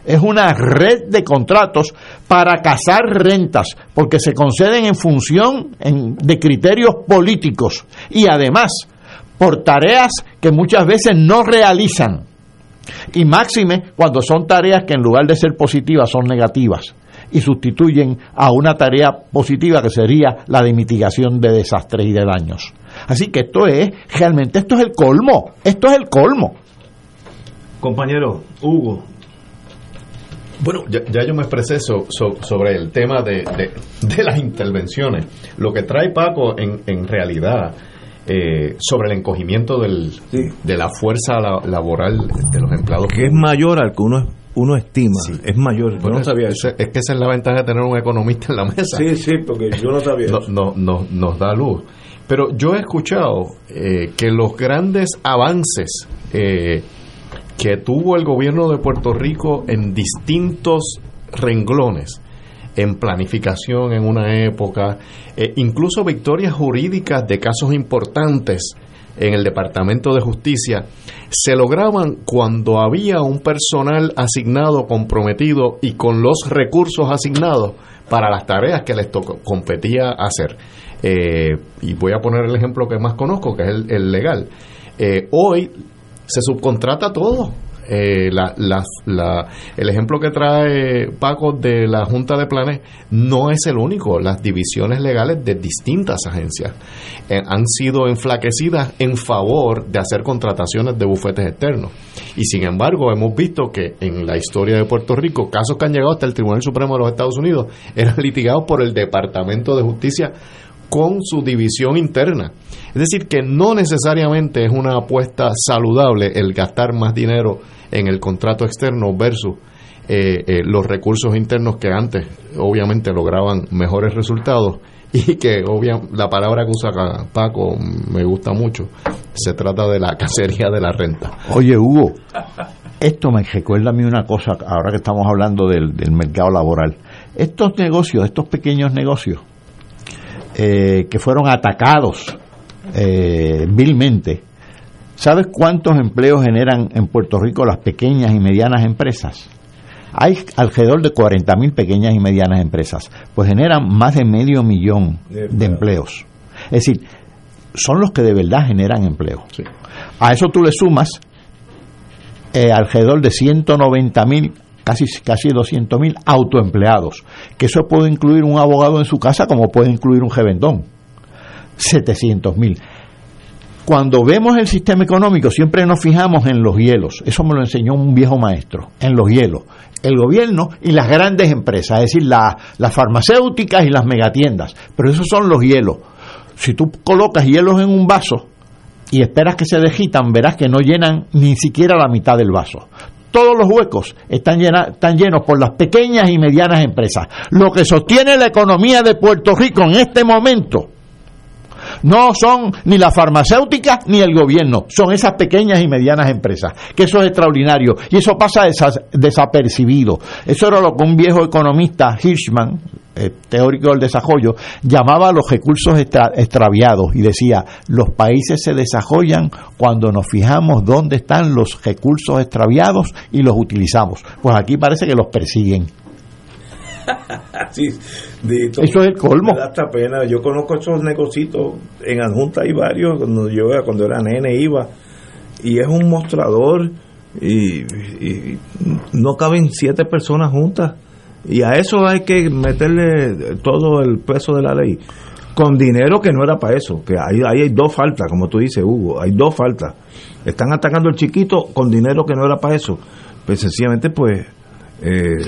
Es una red de contratos para cazar rentas, porque se conceden en función de criterios políticos y además por tareas que muchas veces no realizan. Y máxime cuando son tareas que en lugar de ser positivas son negativas y sustituyen a una tarea positiva que sería la de mitigación de desastres y de daños. Así que esto es, realmente esto es el colmo, esto es el colmo. Compañero Hugo. Bueno, ya, yo me expresé sobre el tema de, de, las intervenciones. Lo que trae Paco en, en realidad eh, sobre el encogimiento del, de la fuerza laboral de los empleados. Que es mayor al que uno uno estima, es mayor. Yo no sabía eso. Es que esa es la ventaja de tener un economista en la mesa. Sí, sí, porque yo no sabía eso. No, no, nos da luz. Pero yo he escuchado eh, que los grandes avances eh, que tuvo el gobierno de Puerto Rico en distintos renglones, en planificación en una época, eh, incluso victorias jurídicas de casos importantes en el Departamento de Justicia se lograban cuando había un personal asignado, comprometido y con los recursos asignados para las tareas que les competía hacer. Eh, y voy a poner el ejemplo que más conozco, que es el, legal. Eh, hoy se subcontrata todo eh, la, la, el ejemplo que trae Paco de la Junta de Planes no es el único. Las divisiones legales de distintas agencias eh, han sido enflaquecidas en favor de hacer contrataciones de bufetes externos. Y sin embargo, hemos visto que en la historia de Puerto Rico, casos que han llegado hasta el Tribunal Supremo de los Estados Unidos eran litigados por el Departamento de Justicia con su división interna. Es decir, que no necesariamente es una apuesta saludable el gastar más dinero en el contrato externo versus eh, eh, los recursos internos que antes obviamente lograban mejores resultados y que la palabra que usa Paco me gusta mucho, se trata de la cacería de la renta. Oye Hugo, esto me recuerda a mí una cosa, ahora que estamos hablando del, mercado laboral, estos negocios, estos pequeños negocios eh, que fueron atacados vilmente, ¿Sabes cuántos empleos generan en Puerto Rico las pequeñas y medianas empresas? Hay alrededor de 40 mil pequeñas y medianas empresas, pues generan más de medio millón de empleos. Es decir, son los que de verdad generan empleo. A eso tú le sumas eh, alrededor de 190 mil, casi, casi 200 mil autoempleados, que eso puede incluir un abogado en su casa como puede incluir un revendón. 700 mil cuando vemos el sistema económico siempre nos fijamos en los hielos. Eso me lo enseñó un viejo maestro, en los hielos. El gobierno y las grandes empresas, es decir, las farmacéuticas y las megatiendas. Pero esos son los hielos. Si tú colocas hielos en un vaso y esperas que se degitan, verás que no llenan ni siquiera la mitad del vaso todos los huecos están, llenos por las pequeñas y medianas empresas. Lo que sostiene la economía de Puerto Rico en este momento no son ni la farmacéutica ni el gobierno, son esas pequeñas y medianas empresas, que eso es extraordinario y eso pasa desapercibido. Eso era lo que un viejo economista, Hirschman, eh, teórico del desarrollo, llamaba los recursos extraviados y decía, los países se desarrollan cuando nos fijamos dónde están los recursos extraviados y los utilizamos. Pues aquí parece que los persiguen. Eso es el colmo. hasta pena. Yo conozco esos negocios en adjunta hay varios. Cuando yo cuando era nene iba y es un mostrador y, no caben siete personas juntas. Y a eso hay que meterle todo el peso de la ley. Con dinero que no era para eso. Que ahí, hay dos faltas, como tú dices, Hugo. Hay dos faltas. Están atacando al chiquito con dinero que no era para eso. Pues sencillamente, pues, eh,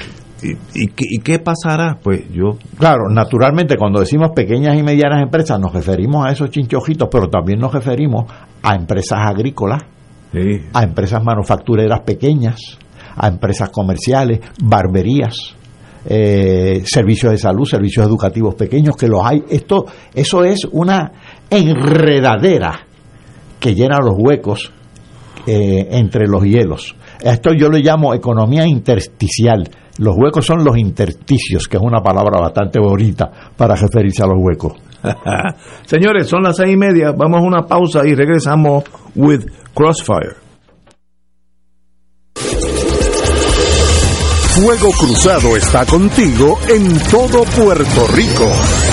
¿Y, qué, pasará? Pues yo... Claro, naturalmente cuando decimos pequeñas y medianas empresas nos referimos a esos chinchojitos, pero también nos referimos a empresas agrícolas a empresas manufactureras pequeñas, a empresas comerciales, barberías, eh, servicios de salud, servicios educativos pequeños, que los hay. Esto, eso es una enredadera que llena los huecos eh, entre los hielos. Esto yo lo llamo economía intersticial. Los huecos son los intersticios, que es una palabra bastante bonita para referirse a los huecos. Señores, son las seis y media. Vamos a una pausa y regresamos with Crossfire. Fuego Cruzado está contigo en todo Puerto Rico.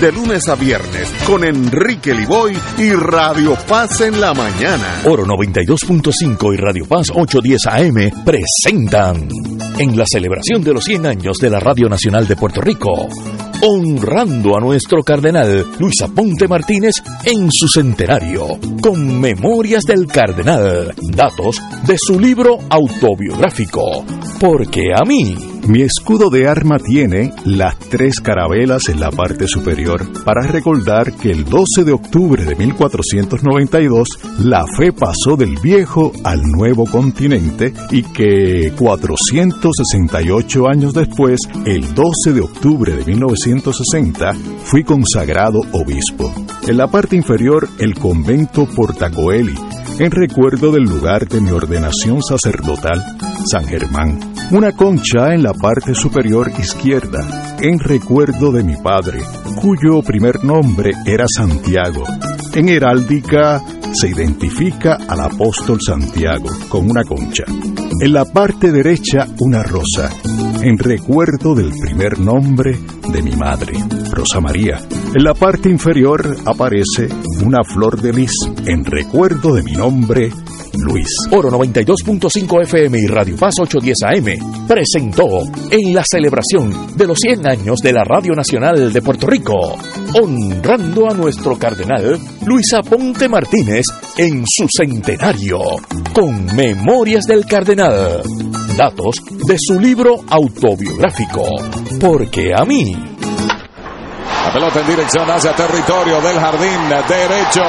de lunes a viernes con Enrique Liboy y Radio Paz en la mañana. Oro 92.5 y Radio Paz 810 AM presentan en la celebración de los 100 años de la Radio Nacional de Puerto Rico, honrando a nuestro cardenal Luis Aponte Martínez en su centenario, con Memorias del Cardenal, datos de su libro autobiográfico, Porque a mí mi escudo de arma tiene las tres carabelas en la parte superior para recordar que el 12 de octubre de 1492 la fe pasó del viejo al nuevo continente y que 468 años después, el 12 de octubre de 1960, fui consagrado obispo. En la parte inferior, el convento Portacoeli, en recuerdo del lugar de mi ordenación sacerdotal, San Germán. Una concha en la parte superior izquierda, en recuerdo de mi padre, cuyo primer nombre era Santiago. En heráldica se identifica al apóstol Santiago con una concha. En la parte derecha una rosa, en recuerdo del primer nombre de mi madre, Rosa María. En la parte inferior aparece una flor de lis, en recuerdo de mi nombre, Luis. Oro 92.5 FM y Radio Paz 810 AM presentó en la celebración de los 100 años de la Radio Nacional de Puerto Rico, honrando a nuestro cardenal Luis Aponte Martínez en su centenario, con Memorias del Cardenal, datos de su libro autobiográfico, Porque a mí La pelota en dirección hacia territorio del jardín derecho.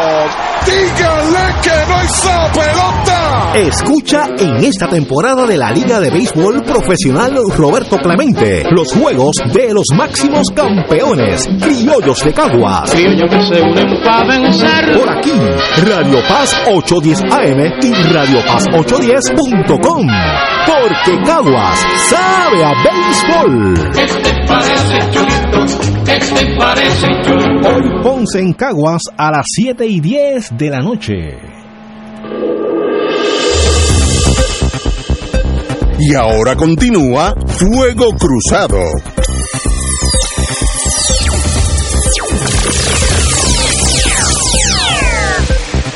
Dígale que no hizo pelota. Escucha en esta temporada de la Liga de Béisbol Profesional Roberto Clemente los juegos de los máximos campeones, criollos de Caguas. Criollos que se unen para vencer. Por aquí, Radio Paz 810 AM y Radio Paz 810.com. Porque Caguas sabe a béisbol. Este parece chulito, ¿qué te parece yo? Hoy Ponce en Caguas a las 7 y 10 de la noche. Y ahora continúa Fuego Cruzado.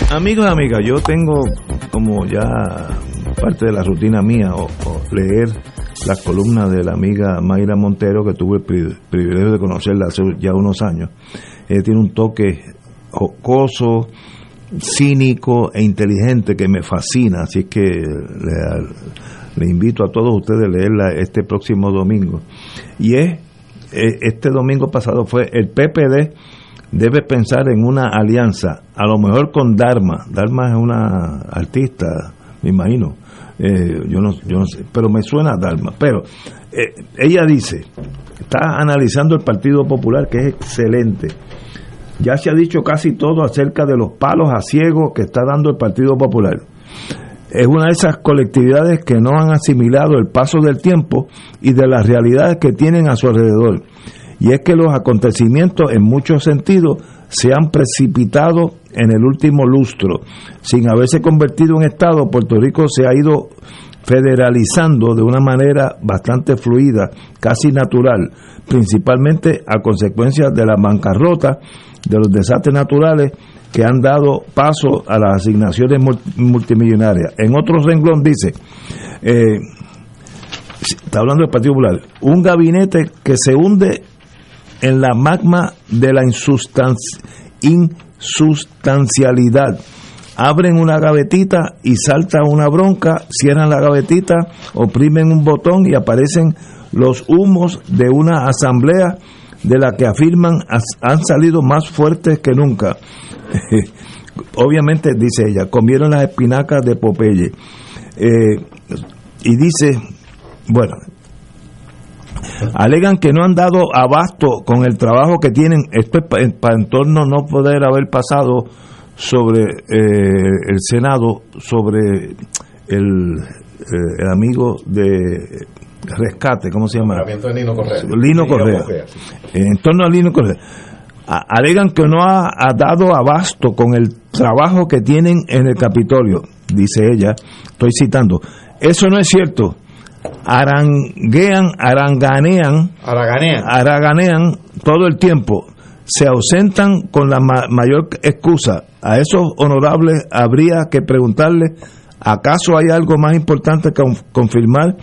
Amigos y amigas, yo tengo como ya parte de la rutina mía o, o leer las columnas de la amiga Mayra Montero, que tuve el pri- privilegio de conocerla hace ya unos años. Tiene un toque jocoso, cínico e inteligente que me fascina, así que le, le invito a todos ustedes a leerla este próximo domingo. Y es, eh, este domingo pasado fue el PPD debe pensar en una alianza, a lo mejor con Dharma. Dharma es una artista, me imagino. Eh, yo, no, yo no sé, pero me suena a Dharma. Pero eh, ella dice, está analizando el Partido Popular, que es excelente. Ya se ha dicho casi todo acerca de los palos a ciego que está dando el Partido Popular. Es una de esas colectividades que no han asimilado el paso del tiempo y de las realidades que tienen a su alrededor. Y es que los acontecimientos en muchos sentidos se han precipitado en el último lustro. Sin haberse convertido en Estado, Puerto Rico se ha ido federalizando de una manera bastante fluida, casi natural, principalmente a consecuencia de la bancarrota, de los desastres naturales que han dado paso a las asignaciones mul- multimillonarias. En otro renglón dice, eh, está hablando del Partido Popular, un gabinete que se hunde en la magma de la insustanci- insustancialidad. Abren una gavetita y salta una bronca, cierran la gavetita, oprimen un botón y aparecen los humos de una asamblea de la que afirman han salido más fuertes que nunca. Obviamente, dice ella, comieron las espinacas de Popeye. Eh, y dice, bueno, alegan que no han dado abasto con el trabajo que tienen, esto es pa- en, pa- en torno a no poder haber pasado sobre eh, el Senado, sobre el, eh, el amigo de rescate, ¿cómo se llama? De Nino Correa. Lino Correa. En torno a Lino Correa. A- alegan que no ha, ha dado abasto con el trabajo que tienen en el Capitolio, dice ella, estoy citando. Eso no es cierto. Aranguean, aranganean, Araganean. araganean todo el tiempo. Se ausentan con la ma- mayor excusa. A esos honorables habría que preguntarle, ¿acaso hay algo más importante que con- confirmar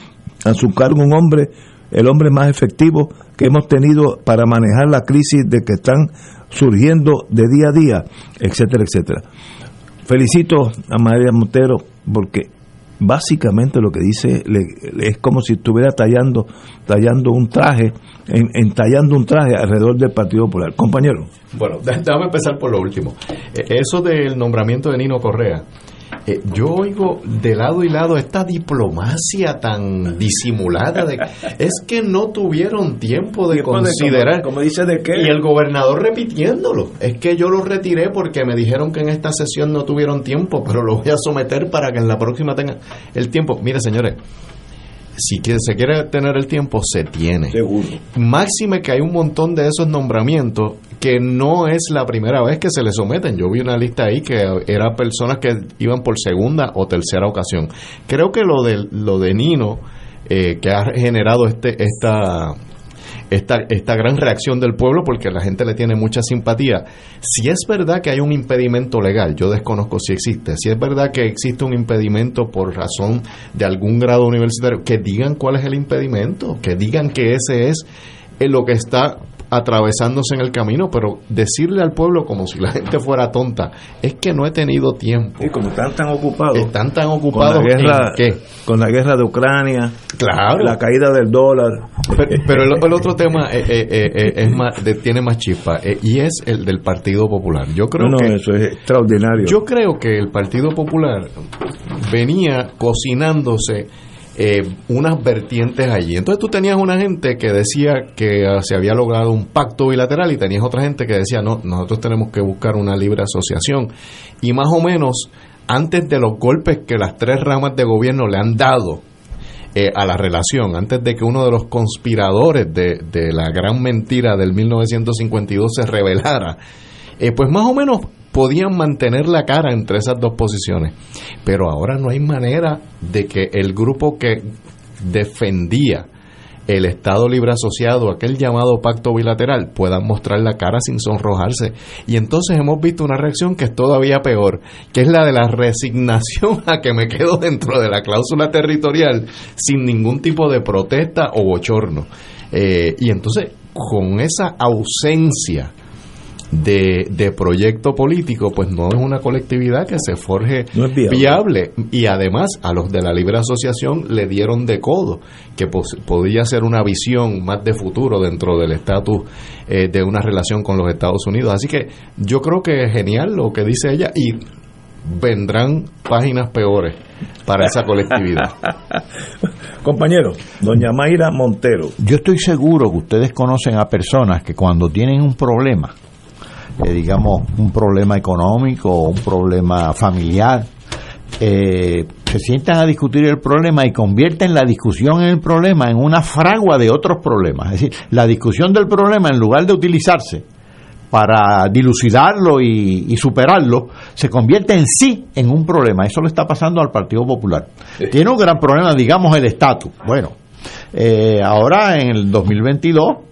a su cargo un hombre, el hombre más efectivo que hemos tenido para manejar la crisis de que están surgiendo de día a día, etcétera, etcétera? Felicito a María Montero porque básicamente lo que dice es como si estuviera tallando tallando un traje en, entallando un traje alrededor del Partido Popular compañero Bueno, dé- déjame empezar por lo último. Eh, Eso del nombramiento de Nino Correa. Eh, yo oigo de lado y lado esta diplomacia tan disimulada de es que no tuvieron tiempo de Tiempo de- considerar. como- como dice de qué. y el gobernador repitiéndolo. Es que yo lo retiré porque me dijeron que en esta sesión no tuvieron tiempo pero lo voy a someter para que en la próxima tenga el tiempo. Mire señores si que- se quiere tener el tiempo, se tiene. Seguro. Máxime que hay un montón de esos nombramientos que no es la primera vez que se le someten. Yo vi una lista ahí que eran personas que iban por segunda o tercera ocasión. Creo que lo de, lo de Nino, eh, que ha generado este, esta, esta, esta gran reacción del pueblo porque la gente le tiene mucha simpatía. Si es verdad que hay un impedimento legal, yo desconozco si existe, si es verdad que existe un impedimento por razón de algún grado universitario, que digan cuál es el impedimento, que digan que ese es eh, lo que está atravesándose en el camino, pero decirle al pueblo como si la gente fuera tonta, es que no he tenido tiempo. y como están tan ocupados Están tan con ocupados la guerra en qué? con la guerra de Ucrania Claro. la caída del dólar Pero, pero el, el otro tema eh, eh, eh, eh, es más, de- tiene más chispa eh, y es el del Partido Popular. Yo creo no, no, que eso es extraordinario yo creo que el Partido Popular venía cocinándose eh, unas vertientes allí. Entonces tú tenías una gente que decía que ah, se había logrado un pacto bilateral y tenías otra gente que decía, no, nosotros tenemos que buscar una libre asociación. Y más o menos, antes de los golpes que las tres ramas de gobierno le han dado, eh, a la relación, antes de que uno de los conspiradores de, la gran mentira del 1952 se revelara, eh, pues más o menos podían mantener la cara entre esas dos posiciones. Pero ahora no hay manera de que el grupo que defendía el Estado Libre Asociado, aquel llamado pacto bilateral, puedan mostrar la cara sin sonrojarse. Y entonces hemos visto una reacción que es todavía peor, que es la de la resignación a que me quedo dentro de la cláusula territorial sin ningún tipo de protesta o bochorno. Eh, y entonces, con esa ausencia de, de, proyecto político, pues no es una colectividad que se forje viable. Y además a los de la libre asociación le dieron de codo, que podía ser una visión más de futuro dentro del estatus eh, de una relación con los Estados Unidos. Así que yo creo que es genial lo que dice ella y vendrán páginas peores para esa colectividad. Compañero, doña Mayra Montero. Yo estoy seguro que ustedes conocen a personas que cuando tienen un problema, eh, digamos, un problema económico o un problema familiar, eh, se sientan a discutir el problema y convierten la discusión en el problema en una fragua de otros problemas. Es decir, la discusión del problema, en lugar de utilizarse para dilucidarlo y, superarlo, se convierte en sí en un problema. Eso le está pasando al Partido Popular. Tiene un gran problema, digamos, el estatus. Bueno, eh, ahora en el 2022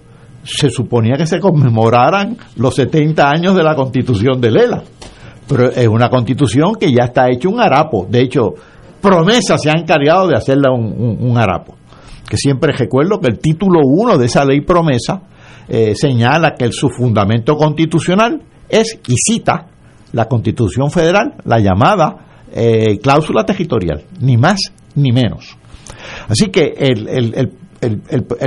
se suponía que se conmemoraran los 70 años de la constitución de Lela. Pero es una constitución que ya está hecho un harapo. De hecho, promesas se han encargado de hacerla un, harapo. Que siempre recuerdo que el título 1 de esa ley promesa eh, señala que el, su fundamento constitucional es, y cita, la constitución federal, la llamada eh, cláusula territorial, ni más ni menos. Así que el, el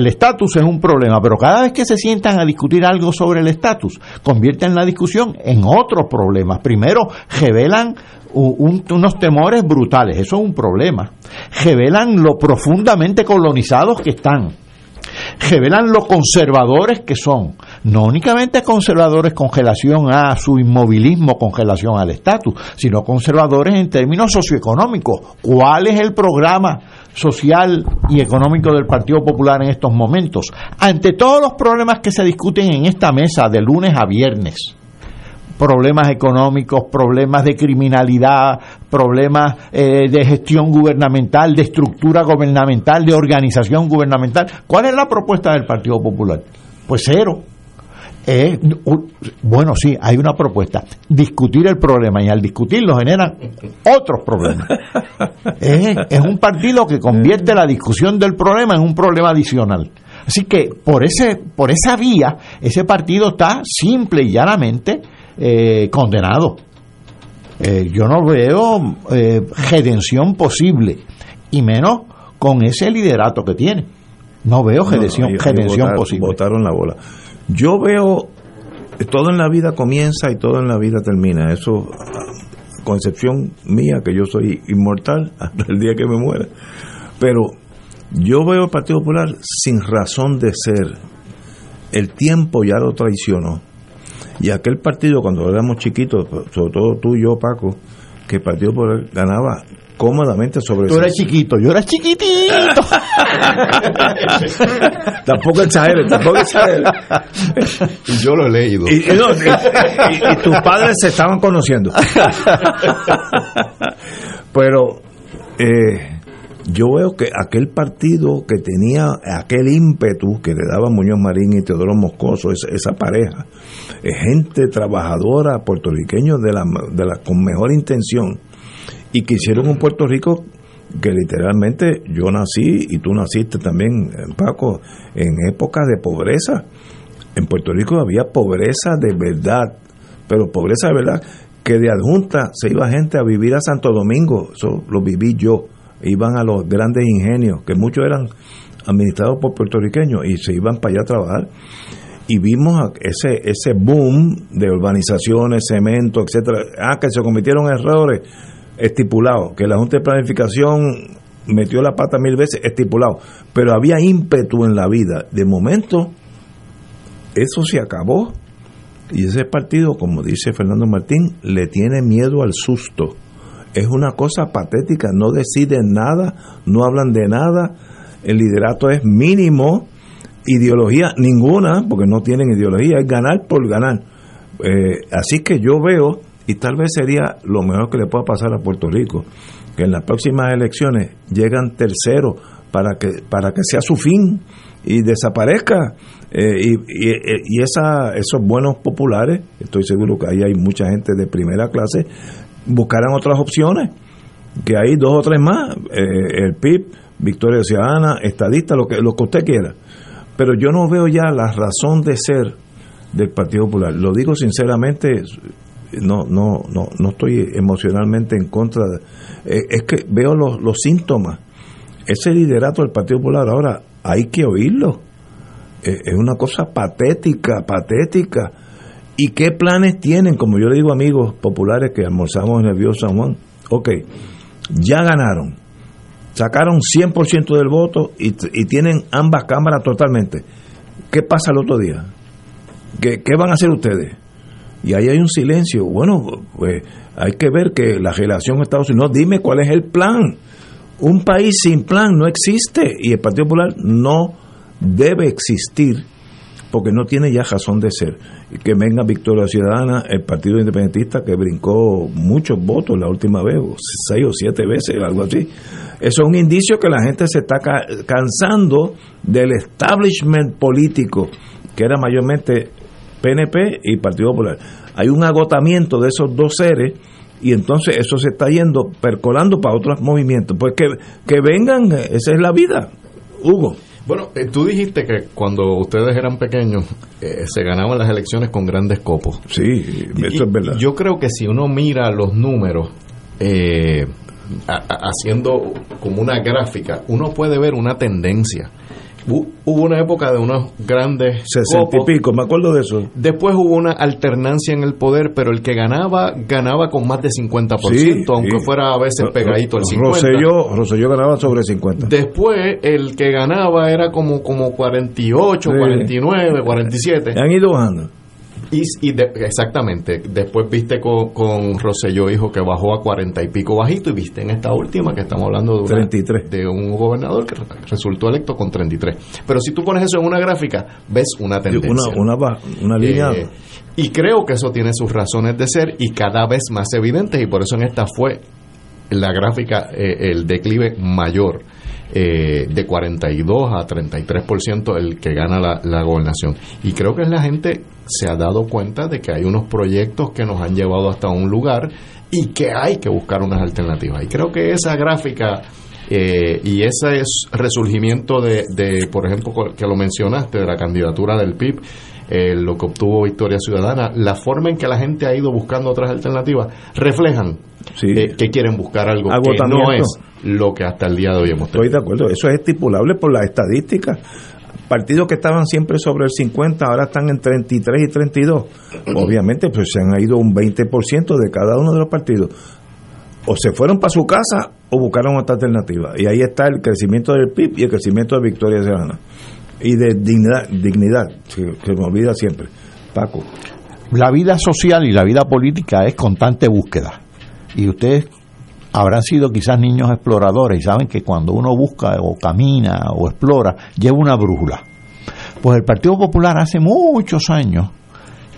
estatus es un problema, pero cada vez que se sientan a discutir algo sobre el estatus, convierten la discusión en otros problemas. Primero, revelan unos temores brutales, eso es un problema. Revelan lo profundamente colonizados que están. Revelan lo conservadores que son. No únicamente conservadores con relación a su inmovilismo, con relación al estatus, sino conservadores en términos socioeconómicos. ¿Cuál es el programa social y económico del Partido Popular en estos momentos, ante todos los problemas que se discuten en esta mesa de lunes a viernes, problemas económicos, problemas de criminalidad, problemas eh, de gestión gubernamental, de estructura gubernamental, de organización gubernamental. ¿Cuál es la propuesta del Partido Popular? Pues cero bueno, sí, hay una propuesta, discutir el problema y al discutirlo generan otros problemas. es, un partido que convierte la discusión del problema en un problema adicional. Así que por, ese, por esa vía, ese partido está simple y llanamente eh, condenado. Eh, yo no veo eh, redención posible, y menos con ese liderato que tiene. No veo redención, posible. Votaron la bola. Yo veo, todo en la vida comienza y todo en la vida termina. Eso, concepción mía, que yo soy inmortal hasta el día que me muera. Pero yo veo al Partido Popular sin razón de ser. El tiempo ya lo traicionó. Y aquel partido, cuando éramos chiquitos, sobre todo tú y yo, Paco, que el Partido Popular ganaba cómodamente sobre Tú eres chiquito, yo era chiquitito. tampoco exageres, tampoco exageres. y yo lo he leído. Y, tus padres se estaban conociendo. Pero eh, yo veo que aquel partido que tenía aquel ímpetu que le daba Muñoz Marín y Teodoro Moscoso, esa, esa pareja, gente trabajadora puertorriqueño de la, de la, con mejor intención, y que hicieron un Puerto Rico que literalmente yo nací y tú naciste también, Paco, en épocas de pobreza. En Puerto Rico había pobreza de verdad, pero pobreza de verdad, que de adjunta se iba gente a vivir a Santo Domingo, eso lo viví yo, iban a los grandes ingenios, que muchos eran administrados por puertorriqueños y se iban para allá a trabajar. Y vimos ese ese boom de urbanizaciones, cemento, etcétera, ah que se cometieron errores, estipulado, que la Junta de Planificación metió la pata mil veces, estipulado, pero había ímpetu en la vida. De momento, eso se acabó y ese partido, como dice Fernando Martín, le tiene miedo al susto. es una cosa patética, no deciden nada, no hablan de nada, el liderato es mínimo, ideología ninguna, porque no tienen ideología, es ganar por ganar. Eh, así que yo veo, y tal vez sería lo mejor que le pueda pasar a Puerto Rico, que en las próximas elecciones llegan terceros para que, para que sea su fin y desaparezca. Eh, y, y, y esa, esos buenos populares, estoy seguro que ahí hay mucha gente de primera clase, buscarán otras opciones, que hay dos o tres más, eh, el PIB, Victoria Ciudadana, estadista, lo que, lo que usted quiera. Pero yo no veo ya la razón de ser del Partido Popular. Lo digo sinceramente, no, no, no, no estoy emocionalmente en contra de... Eh, es que veo los, los síntomas. Ese liderato del Partido Popular ahora hay que oírlo. Eh, es una cosa patética, patética. ¿Y qué planes tienen? Como yo le digo a amigos populares que almorzamos en el Bio San Juan. Ok, ya ganaron. Sacaron 100% del voto y, y, tienen ambas cámaras totalmente. ¿Qué pasa el otro día? ¿Qué, ¿Qué, van a hacer ustedes? Y ahí hay un silencio. Bueno, pues hay que ver que la relación Estados Unidos, dime cuál es el plan. Un país sin plan no existe y el Partido Popular no debe existir porque no tiene ya razón de ser. Y que venga Victoria Ciudadana, el Partido Independentista que brincó muchos votos la última vez, seis o siete veces, algo así. Eso es un indicio que la gente se está cansando del establishment político, que era mayormente PNP y Partido Popular. Hay un agotamiento de esos dos seres y entonces eso se está yendo percolando para otros movimientos. Pues que, que vengan, esa es la vida. Hugo. Bueno, eh, tú dijiste que cuando ustedes eran pequeños eh, se ganaban las elecciones con grandes copos. Sí, eso y, es verdad. Yo creo que si uno mira los números eh, a, a, haciendo como una gráfica, uno puede ver una tendencia. Hubo una época de unos grandes. Sesenta y pico, me acuerdo de eso. Después hubo una alternancia en el poder, pero el que ganaba, ganaba con más de 50%, sí, aunque sí. fuera a veces pegadito al 50%. Rosselló, Rosselló ganaba sobre 50%. Después, el que ganaba era como, como 48, sí. 49, 47. Han ido bajando. Y, y de, exactamente, después viste con, con Rosselló, hijo, que bajó a cuarenta y pico bajito, y viste en esta última que estamos hablando de, una, 33. de un gobernador que resultó electo con 33. Pero si tú pones eso en una gráfica, ves una tendencia. Una, una, una línea. Eh, y creo que eso tiene sus razones de ser y cada vez más evidentes, y por eso en esta fue la gráfica eh, el declive mayor. Eh, de 42 a 33% el que gana la, gobernación. Y creo que la gente se ha dado cuenta de que hay unos proyectos que nos han llevado hasta un lugar y que hay que buscar unas alternativas. Y creo que esa gráfica eh, y ese es resurgimiento de, de, por ejemplo, que lo mencionaste, de la candidatura del PIB, eh, lo que obtuvo Victoria Ciudadana, la forma en que la gente ha ido buscando otras alternativas, reflejan sí. eh, que quieren buscar algo que no es lo que hasta el día de hoy hemos tenido. Estoy de acuerdo, eso es estipulable por las estadísticas. Partidos que estaban siempre sobre el 50, ahora están en 33 y 32. Obviamente, pues se han ido un 20% de cada uno de los partidos. O se fueron para su casa o buscaron otra alternativa. Y ahí está el crecimiento del PIB y el crecimiento de Victoria Ciudadana y de dignidad, dignidad que, que me olvida siempre. Paco. La vida social y la vida política es constante búsqueda. Y ustedes habrán sido quizás niños exploradores y saben que cuando uno busca o camina o explora, lleva una brújula. Pues el Partido Popular hace muchos años,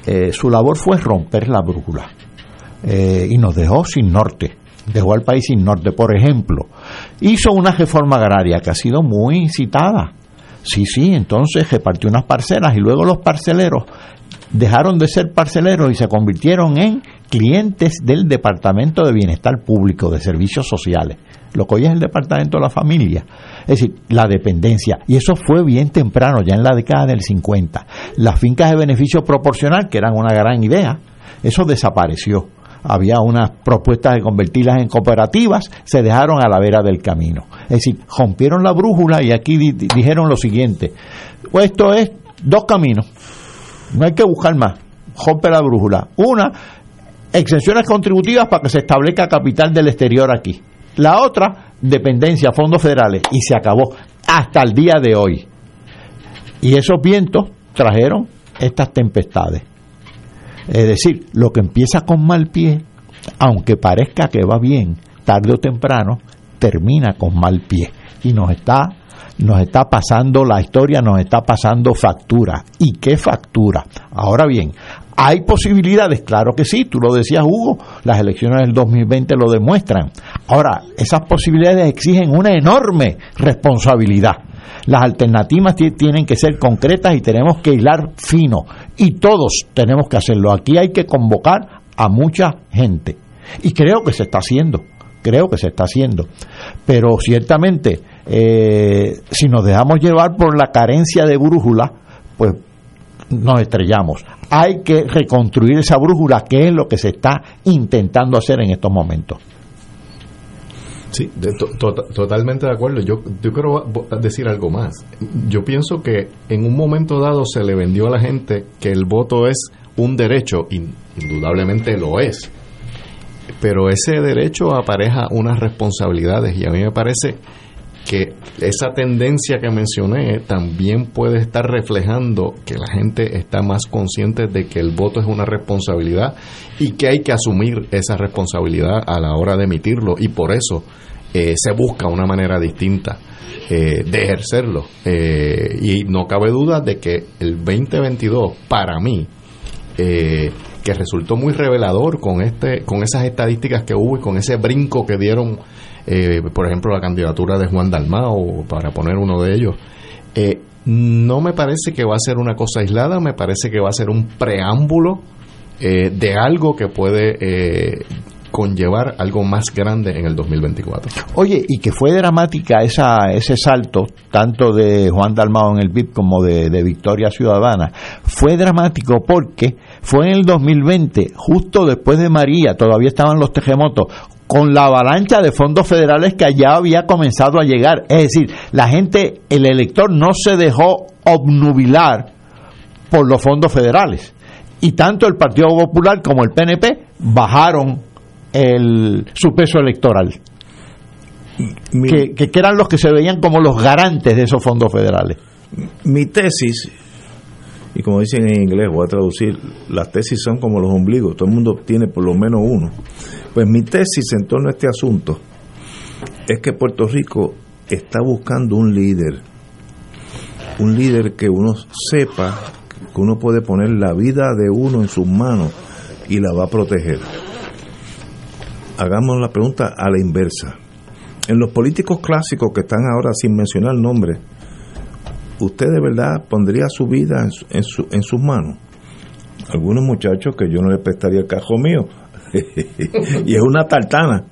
eh, su labor fue romper la brújula eh, y nos dejó sin norte dejó al país sin norte. Por ejemplo, hizo una reforma agraria que ha sido muy citada. Sí, sí, entonces repartió unas parcelas y luego los parceleros dejaron de ser parceleros y se convirtieron en clientes del Departamento de Bienestar Público, de Servicios Sociales, lo que hoy es el Departamento de la Familia, es decir, la dependencia. Y eso fue bien temprano, ya en la década del 50. Las fincas de beneficio proporcional, que eran una gran idea, eso desapareció había unas propuestas de convertirlas en cooperativas, se dejaron a la vera del camino. Es decir, rompieron la brújula y aquí di dijeron lo siguiente, pues esto es dos caminos, no hay que buscar más, rompe la brújula. Una, exenciones contributivas para que se establezca capital del exterior aquí. La otra, dependencia, fondos federales, y se acabó hasta el día de hoy. Y esos vientos trajeron estas tempestades. Es decir, lo que empieza con mal pie, aunque parezca que va bien, tarde o temprano termina con mal pie y nos está nos está pasando la historia, nos está pasando factura. ¿Y qué factura? Ahora bien, ¿hay posibilidades? Claro que sí, tú lo decías Hugo, las elecciones del 2020 lo demuestran. Ahora, esas posibilidades exigen una enorme responsabilidad. Las alternativas tienen que ser concretas y tenemos que hilar fino. Y todos tenemos que hacerlo. Aquí hay que convocar a mucha gente. Y creo que se está haciendo. Creo que se está haciendo. Pero ciertamente, eh, si nos dejamos llevar por la carencia de brújula, pues nos estrellamos. Hay que reconstruir esa brújula, que es lo que se está intentando hacer en estos momentos. Sí, totalmente de acuerdo. Yo, yo quiero decir algo más. Yo pienso que en un momento dado se le vendió a la gente que el voto es un derecho, indudablemente lo es, pero ese derecho apareja unas responsabilidades y a mí me parece que esa tendencia que mencioné también puede estar reflejando que la gente está más consciente de que el voto es una responsabilidad y que hay que asumir esa responsabilidad a la hora de emitirlo y por eso eh, se busca una manera distinta eh, de ejercerlo. Eh, y no cabe duda de que el 2022 para mí que resultó muy revelador con este con esas estadísticas que hubo y con ese brinco que dieron eh, por ejemplo, la candidatura de Juan Dalmao, para poner uno de ellos. Eh, no me parece que va a ser una cosa aislada, me parece que va a ser un preámbulo eh, de algo que puede conllevar algo más grande en el 2024. Oye, y que fue dramática esa, ese salto, tanto de Juan Dalmao en el VIP como de, de, Victoria Ciudadana, fue dramático porque fue en el 2020, justo después de María, todavía estaban los terremotos, con la avalancha de fondos federales que allá había comenzado a llegar. Es decir, la gente, el elector no se dejó obnubilar por los fondos federales. Y tanto el Partido Popular como el PNP bajaron el, su peso electoral. que, que, eran los que se veían como los garantes de esos fondos federales. Mi tesis, y como dicen en inglés, voy a traducir, las tesis son como los ombligos, todo el mundo tiene por lo menos uno. Pues mi tesis en torno a este asunto es que Puerto Rico está buscando un líder, un líder que uno sepa que uno puede poner la vida de uno en sus manos y la va a proteger. Hagamos la pregunta a la inversa. En los políticos clásicos que están ahora sin mencionar nombres, ¿usted de verdad pondría su vida en, en sus manos? Algunos muchachos que yo no le prestaría el cajo mío, y es una tartana.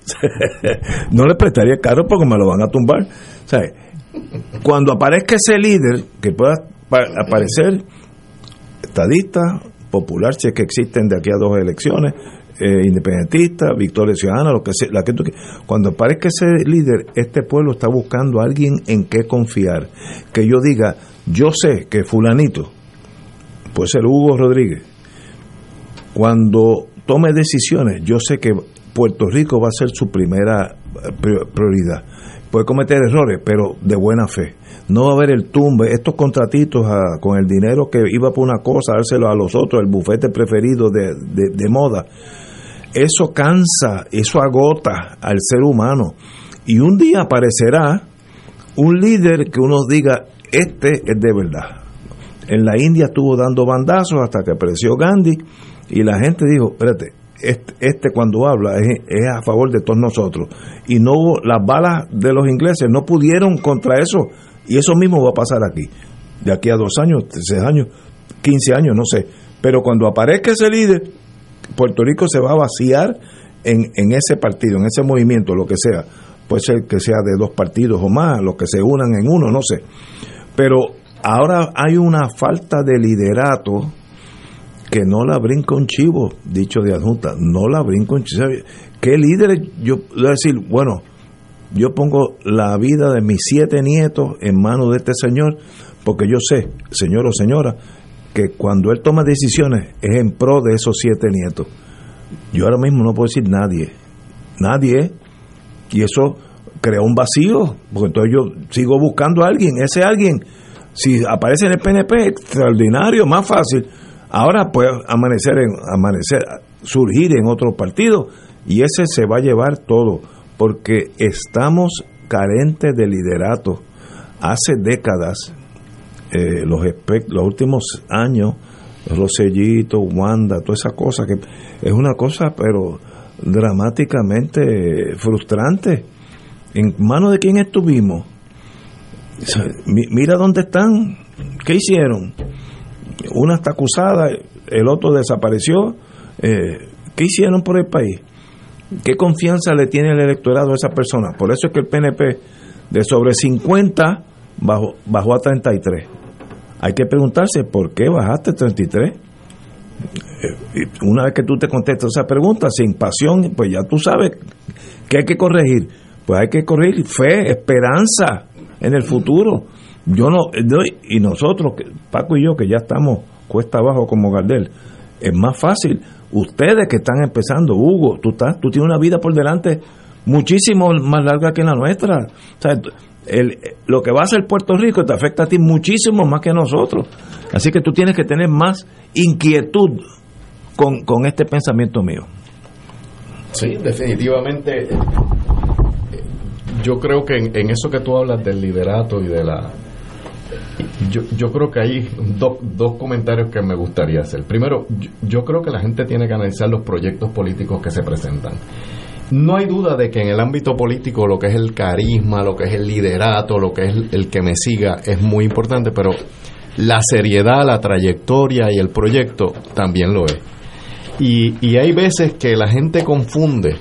no le prestaría caro porque me lo van a tumbar. Cuando aparezca ese líder que pueda aparecer, estadista, popular, que existen de aquí a dos elecciones, eh, independentista, Victoria Ciudadana, lo que sea, la que cuando aparezca ese líder, este pueblo está buscando a alguien en que confiar. Que yo diga, yo sé que fulanito, puede ser Hugo Rodríguez, cuando tome decisiones, yo sé que Puerto Rico va a ser su primera eh, prioridad. Puede cometer errores, pero de buena fe. No va a haber el tumbe, estos contratitos ah, con el dinero que iba por una cosa, dárselo a los otros, el bufete preferido de, de moda. Eso cansa, eso agota al ser humano. Y un día aparecerá un líder que uno diga, este es de verdad. En la India estuvo dando bandazos hasta que apareció Gandhi y la gente dijo, espérate, este, este cuando habla es, a favor de todos nosotros. Y no las balas de los ingleses no pudieron contra eso. Y eso mismo va a pasar aquí. De aquí a dos años, seis años, quince años, no sé. Pero cuando aparezca ese líder, Puerto Rico se va a vaciar en, en ese partido, en ese movimiento, lo que sea. Puede ser que sea de dos partidos o más, los que se unan en uno, no sé. Pero ahora hay una falta de liderato que no la brinca un chivo, dicho de adjunta, no la brinca un chivo. ¿Qué líderes? Yo voy a decir, bueno, yo pongo la vida de mis siete nietos en manos de este señor, porque yo sé, señor o señora, que cuando él toma decisiones es en pro de esos siete nietos. Yo ahora mismo no puedo decir nadie, nadie, y eso crea un vacío, porque entonces yo sigo buscando a alguien, ese alguien, si aparece en el PNP, extraordinario, más fácil Ahora puede amanecer, amanecer, surgir en otro partido y ese se va a llevar todo. porque estamos carentes de liderato. Hace décadas, eh, los, los últimos años, Rosellito, Wanda, toda esa cosa, que es una cosa, pero dramáticamente frustrante. ¿En manos de quién estuvimos? Mira dónde están, ¿qué hicieron? Una está acusada, el otro desapareció. Eh, ¿Qué hicieron por el país? ¿Qué confianza le tiene el electorado a esa persona? Por eso es que el PNP de sobre 50 bajó, bajó a 33. Hay que preguntarse por qué bajaste a 33. Eh, una vez que tú te contestas esa pregunta sin pasión, pues ya tú sabes que hay que corregir. Pues hay que corregir fe, esperanza en el futuro. Yo no, y nosotros, Paco y yo, que ya estamos cuesta abajo como Gardel, es más fácil. Ustedes que están empezando, Hugo, tú, estás, tú tienes una vida por delante muchísimo más larga que la nuestra. O sea, el, lo que va a hacer Puerto Rico te afecta a ti muchísimo más que a nosotros. Así que tú tienes que tener más inquietud con, con este pensamiento mío. Sí, definitivamente. Yo creo que en, en eso que tú hablas del liderato y de la yo, yo creo que hay dos comentarios que me gustaría hacer. Primero, yo, creo que la gente tiene que analizar los proyectos políticos que se presentan. No hay duda de que en el ámbito político lo que es el carisma, lo que es el liderato, lo que es el, que me siga es muy importante, pero la seriedad, la trayectoria y el proyecto también lo es. Y, y hay veces que la gente confunde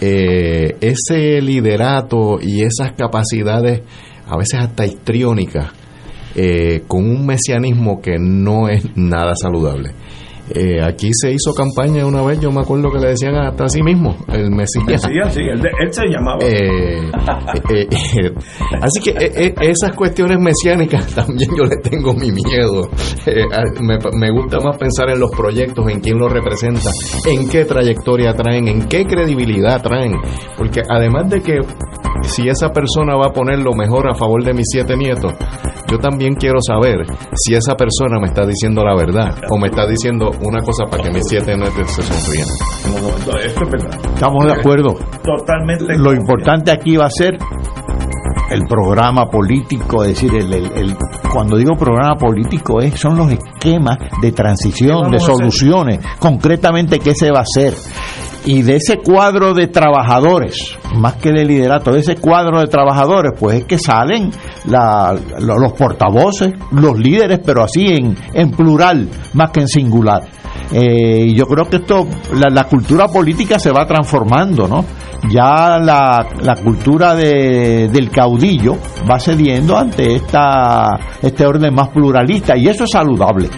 eh, ese liderato y esas capacidades a veces hasta histriónica, eh, con un mesianismo que no es nada saludable. Eh, aquí se hizo campaña una vez, yo me acuerdo que le decían hasta a sí mismo, el Mesías. sí, él, se llamaba. Eh, así que esas cuestiones mesiánicas también yo le tengo mi miedo. Me, me, gusta más pensar en los proyectos, en quién los representa, en qué trayectoria traen, en qué credibilidad traen. Porque además de que si esa persona va a poner lo mejor a favor de mis siete nietos, yo también quiero saber si esa persona me está diciendo la verdad o me está diciendo una cosa para que mis siete nietos se sonrían. Estamos de acuerdo. Totalmente. Lo importante aquí va a ser el programa político, es decir, el, el, cuando digo programa político es son los esquemas de transición, de soluciones, concretamente qué se va a hacer y de ese cuadro de trabajadores, más que de liderato, de ese cuadro de trabajadores, pues es que salen los portavoces, los líderes, pero así en, en plural, más que en singular. Eh, yo creo que esto, la, cultura política se va transformando, ¿no? Ya la, la cultura de, del caudillo va cediendo ante esta, este orden más pluralista y eso es saludable.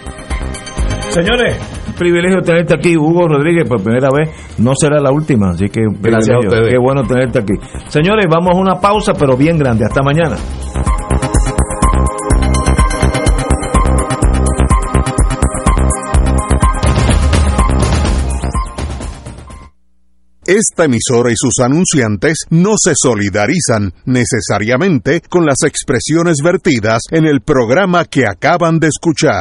Señores, privilegio tenerte aquí, Hugo Rodríguez, por primera vez. No será la última, así que gracias a ustedes. Qué bueno tenerte aquí. Señores, vamos a una pausa, pero bien grande. Hasta mañana. Esta emisora y sus anunciantes no se solidarizan necesariamente con las expresiones vertidas en el programa que acaban de escuchar.